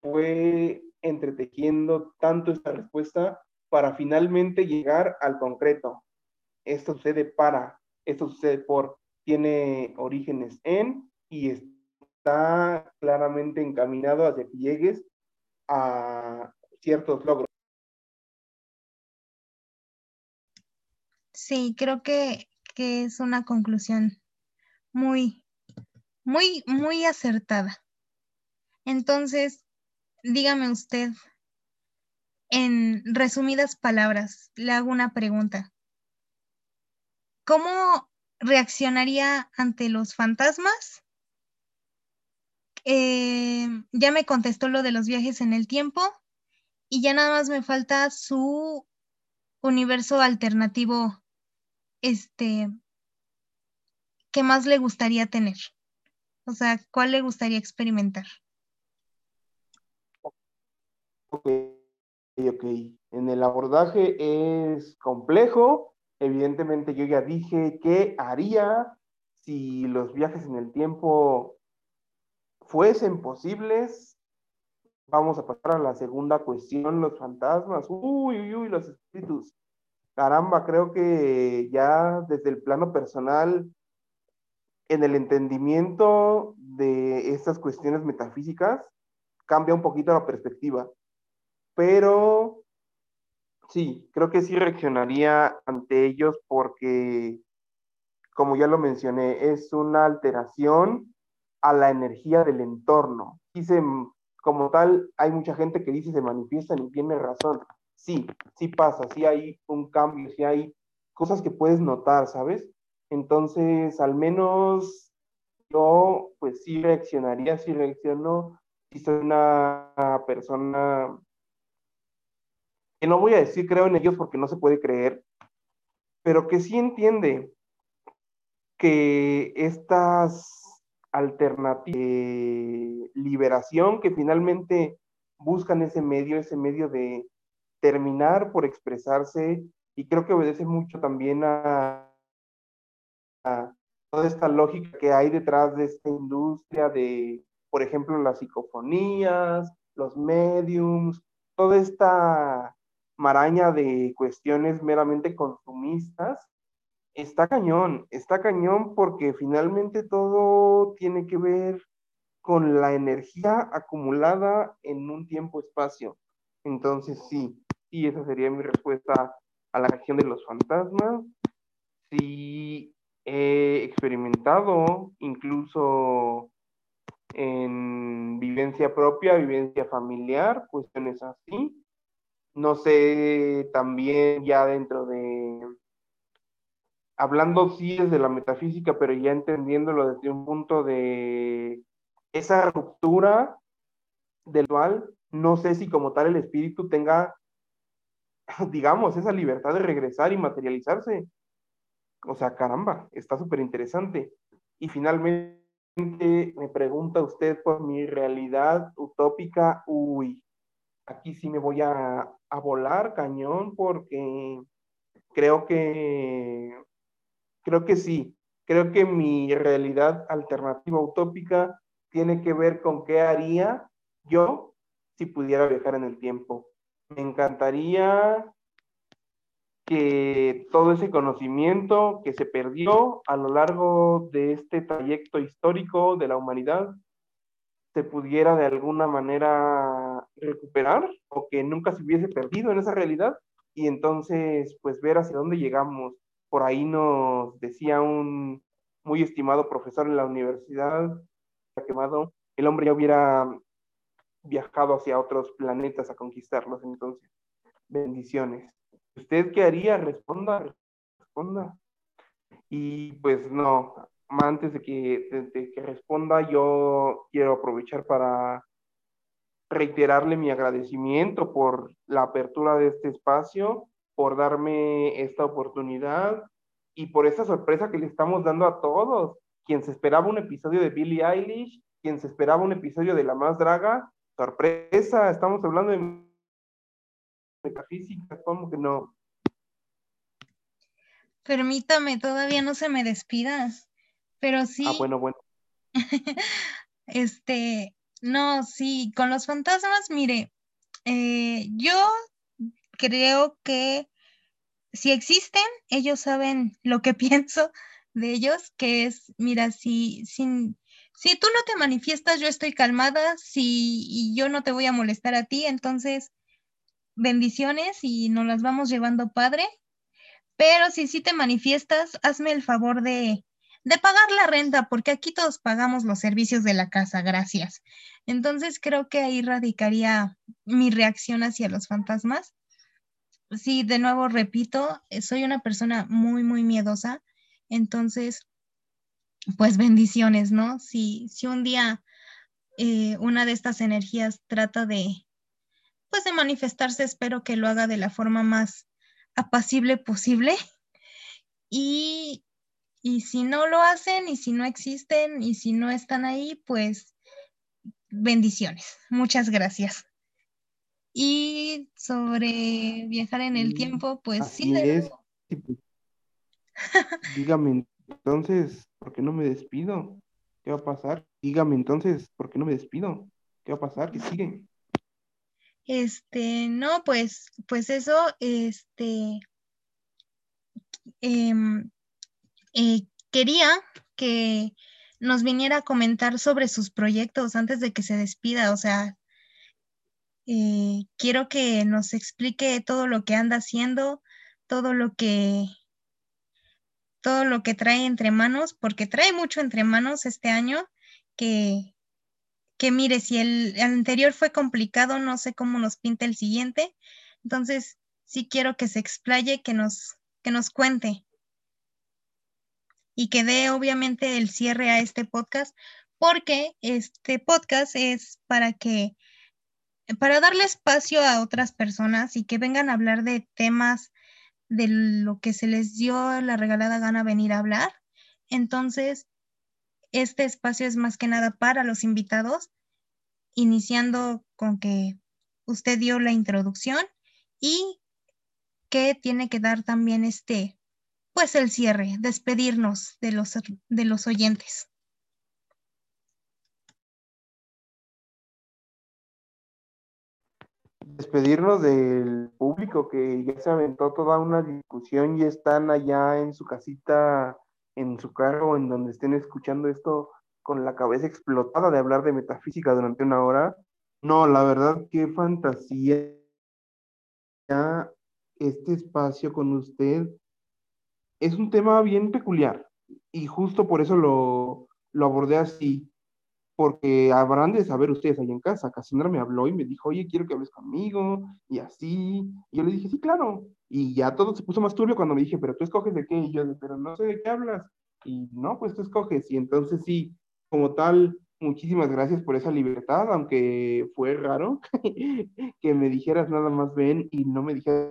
fue entretejiendo tanto esta respuesta para finalmente llegar al concreto. Esto sucede para, esto sucede por, tiene orígenes en y está claramente encaminado hacia que llegues a ciertos logros. Sí, creo que, que es una conclusión muy, muy, muy acertada. Entonces, dígame usted, en resumidas palabras, le hago una pregunta. ¿Cómo reaccionaría ante los fantasmas. Eh, ya me contestó lo de los viajes en el tiempo y ya nada más me falta su universo alternativo, este, ¿qué más le gustaría tener? O sea, ¿cuál le gustaría experimentar? Ok, ok. En el abordaje es complejo, Evidentemente yo ya dije qué haría si los viajes en el tiempo fuesen posibles. Vamos a pasar a la segunda cuestión, los fantasmas. Uy, uy, uy, los espíritus. Caramba, creo que ya desde el plano personal, en el entendimiento de estas cuestiones metafísicas, cambia un poquito la perspectiva. Pero Sí, creo que sí reaccionaría ante ellos porque, como ya lo mencioné, es una alteración a la energía del entorno. Dice, como tal, hay mucha gente que dice se manifiestan y tiene razón. Sí, sí pasa, sí hay un cambio, sí hay cosas que puedes notar, ¿sabes? Entonces, al menos yo, pues sí reaccionaría, sí reacciono, si soy una persona que no voy a decir creo en ellos porque no se puede creer, pero que sí entiende que estas alternativas de liberación que finalmente buscan ese medio, ese medio de terminar por expresarse, y creo que obedece mucho también a, toda esta lógica que hay detrás de esta industria de, por ejemplo, las psicofonías, los mediums, toda esta maraña de cuestiones meramente consumistas, está cañón, está cañón porque finalmente todo tiene que ver con la energía acumulada en un tiempo-espacio. Entonces sí, sí, esa sería mi respuesta a la región de los fantasmas. Sí, he experimentado incluso en vivencia propia, vivencia familiar, cuestiones así no sé, también ya dentro de, hablando sí desde la metafísica, pero ya entendiéndolo desde un punto de esa ruptura del dual, no sé si como tal el espíritu tenga, digamos, esa libertad de regresar y materializarse. O sea, caramba, está súper interesante. Y finalmente me pregunta usted por mi realidad utópica. Uy, aquí sí me voy a, a volar cañón porque creo que, creo que sí. Creo que mi realidad alternativa utópica tiene que ver con qué haría yo si pudiera viajar en el tiempo. Me encantaría que todo ese conocimiento que se perdió a lo largo de este trayecto histórico de la humanidad se pudiera de alguna manera recuperar o que nunca se hubiese perdido en esa realidad y entonces pues ver hacia dónde llegamos. Por ahí nos decía un muy estimado profesor en la universidad, quemado, el hombre ya hubiera viajado hacia otros planetas a conquistarlos. Entonces, bendiciones. ¿Usted qué haría? Responda, responda. Y pues no, antes de que, de, que responda, yo quiero aprovechar para reiterarle mi agradecimiento por la apertura de este espacio, por darme esta oportunidad y por esta sorpresa que le estamos dando a todos. Quien se esperaba un episodio de Billie Eilish, quien se esperaba un episodio de La Más Draga, sorpresa, estamos hablando de metafísica, ¿cómo que no? Permítame, todavía no se me despida, pero sí. Ah, bueno, bueno. este, no, sí, con los fantasmas, mire, eh, yo creo que si existen, ellos saben lo que pienso de ellos, que es, mira, si, sin, si tú no te manifiestas, yo estoy calmada, si y yo no te voy a molestar a ti, entonces bendiciones y nos las vamos llevando padre. Pero si sí te manifiestas, hazme el favor de, de pagar la renta, porque aquí todos pagamos los servicios de la casa, gracias. Entonces creo que ahí radicaría mi reacción hacia los fantasmas. Sí, de nuevo repito, soy una persona muy, muy miedosa, entonces pues bendiciones, ¿no? Si, si un día eh, una de estas energías trata de, pues de manifestarse, espero que lo haga de la forma más apacible posible. Y, y si no lo hacen, y si no existen, y si no están ahí, pues bendiciones. Muchas gracias. Y sobre viajar en el tiempo, pues sí. Es. Dígame entonces, ¿por qué no me despido? ¿Qué va a pasar? Dígame entonces, ¿por qué no me despido? ¿Qué va a pasar? ¿Qué sigue? Este, no, pues, pues eso, este, em, eh, quería que nos viniera a comentar sobre sus proyectos antes de que se despida, o sea, eh, quiero que nos explique todo lo que anda haciendo, todo lo que todo lo que trae entre manos, porque trae mucho entre manos este año, que, que mire, si el, anterior fue complicado, no sé cómo nos pinta el siguiente. Entonces, sí quiero que se explaye, que nos, que nos cuente y que dé obviamente el cierre a este podcast, porque este podcast es para que, para darle espacio a otras personas y que vengan a hablar de temas de lo que se les dio la regalada gana venir a hablar. Entonces, este espacio es más que nada para los invitados, iniciando con que usted dio la introducción y que tiene que dar también este, pues el cierre, despedirnos de los, de los oyentes. Despedirnos del público que ya se aventó toda una discusión y están allá en su casita, en su carro, en donde estén escuchando esto con la cabeza explotada de hablar de metafísica durante una hora. No, la verdad, qué fantasía este espacio con usted. Es un tema bien peculiar y justo por eso lo, lo abordé así porque habrán de saber ustedes ahí en casa. Cassandra me habló y me dijo, oye, quiero que hables conmigo, y así. Y yo le dije, sí, claro. Y ya todo se puso más turbio cuando me dije, pero tú escoges de qué. Y yo, pero no sé de qué hablas. Y no, pues tú escoges. Y entonces sí, como tal, muchísimas gracias por esa libertad, aunque fue raro que me dijeras nada más ven y no me dijeras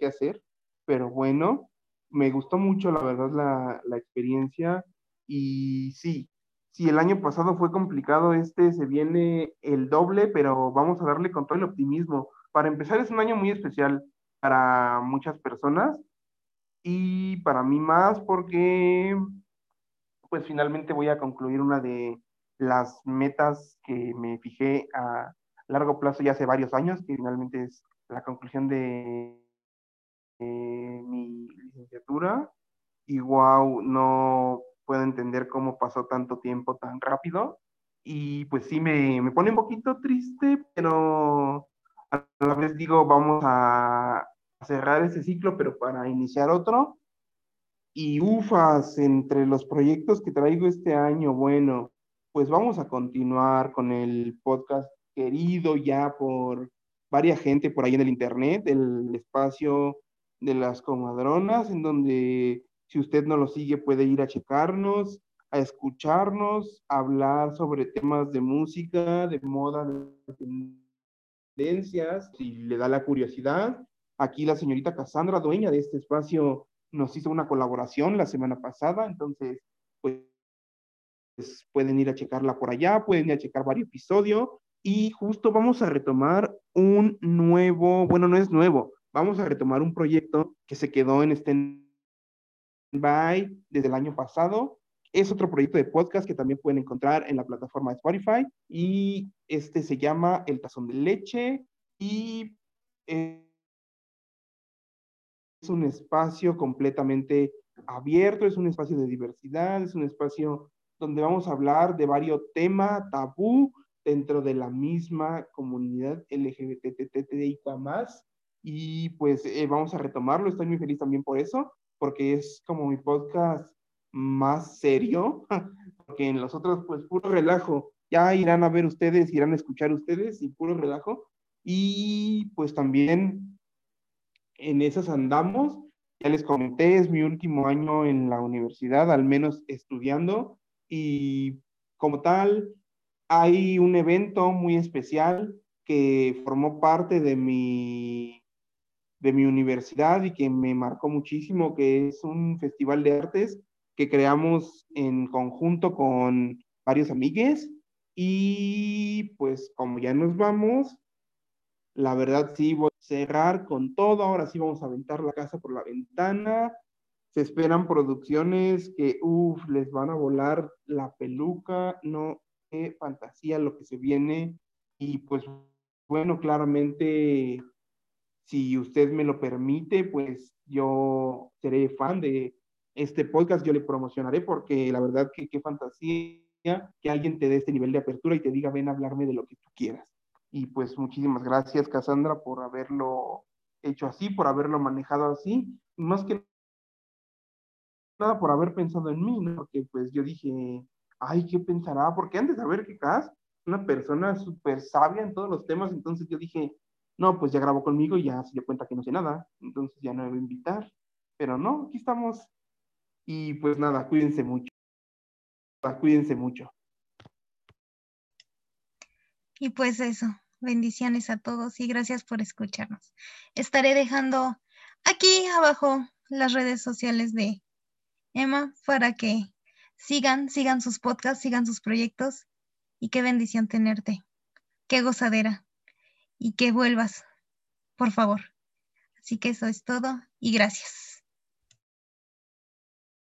qué hacer, pero bueno, me gustó mucho la verdad la, la experiencia y sí, si el año pasado fue complicado, este se viene el doble, pero vamos a darle con todo el optimismo. Para empezar, es un año muy especial para muchas personas y para mí más porque pues finalmente voy a concluir una de las metas que me fijé a largo plazo ya hace varios años, que finalmente es la conclusión de, mi licenciatura. Y wow, no puedo entender cómo pasó tanto tiempo tan rápido. Y pues sí, me, me pone un poquito triste, pero a la vez digo, vamos a cerrar ese ciclo, pero para iniciar otro. Y ufas, entre los proyectos que traigo este año, bueno, pues vamos a continuar con el podcast querido ya por varias gente por ahí en el internet, el espacio de las comadronas, en donde si usted no lo sigue, puede ir a checarnos, a escucharnos, a hablar sobre temas de música, de moda, de tendencias, si le da la curiosidad. Aquí la señorita Cassandra, dueña de este espacio, nos hizo una colaboración la semana pasada, entonces, pues, pueden ir a checarla por allá, pueden ir a checar varios episodios y justo vamos a retomar un nuevo, bueno, no es nuevo, vamos a retomar un proyecto que se quedó en este by desde el año pasado. Es otro proyecto de podcast que también pueden encontrar en la plataforma de Spotify. Y este se llama El Tazón de Leche. Y es un espacio completamente abierto, es un espacio de diversidad, es un espacio donde vamos a hablar de varios temas tabú dentro de la misma comunidad más. Y pues eh, vamos a retomarlo, estoy muy feliz también por eso porque es como mi podcast más serio, porque en los otros, pues puro relajo. Ya irán a ver ustedes, irán a escuchar ustedes y puro relajo. Y pues también en esas andamos. Ya les comenté, es mi último año en la universidad, al menos estudiando. Y como tal, hay un evento muy especial que formó parte de mi de mi universidad y que me marcó muchísimo, que es un festival de artes que creamos en conjunto con varios amigues. Y pues como ya nos vamos, la verdad sí voy a cerrar con todo, ahora sí vamos a aventar la casa por la ventana. Se esperan producciones que, uff, les van a volar la peluca, no, qué fantasía lo que se viene. Y pues bueno, claramente si usted me lo permite, pues yo seré fan de este podcast, yo le promocionaré porque la verdad que qué fantasía que alguien te dé este nivel de apertura y te diga, ven a hablarme de lo que tú quieras. Y pues muchísimas gracias, Cassandra, por haberlo hecho así, por haberlo manejado así, más que nada por haber pensado en mí, ¿no? Porque pues yo dije, ay, ¿qué pensará? Porque antes de saber que Cass, una persona súper sabia en todos los temas, entonces yo dije, no, pues ya grabó conmigo y ya se dio cuenta que no sé nada, entonces ya no me a invitar. Pero no, aquí estamos. Y pues nada, cuídense mucho. Cuídense mucho. Y pues eso, bendiciones a todos y gracias por escucharnos. Estaré dejando aquí abajo las redes sociales de Emma para que sigan, sigan sus podcasts, sigan sus proyectos y qué bendición tenerte. Qué gozadera y que vuelvas, por favor. Así que eso es todo y gracias.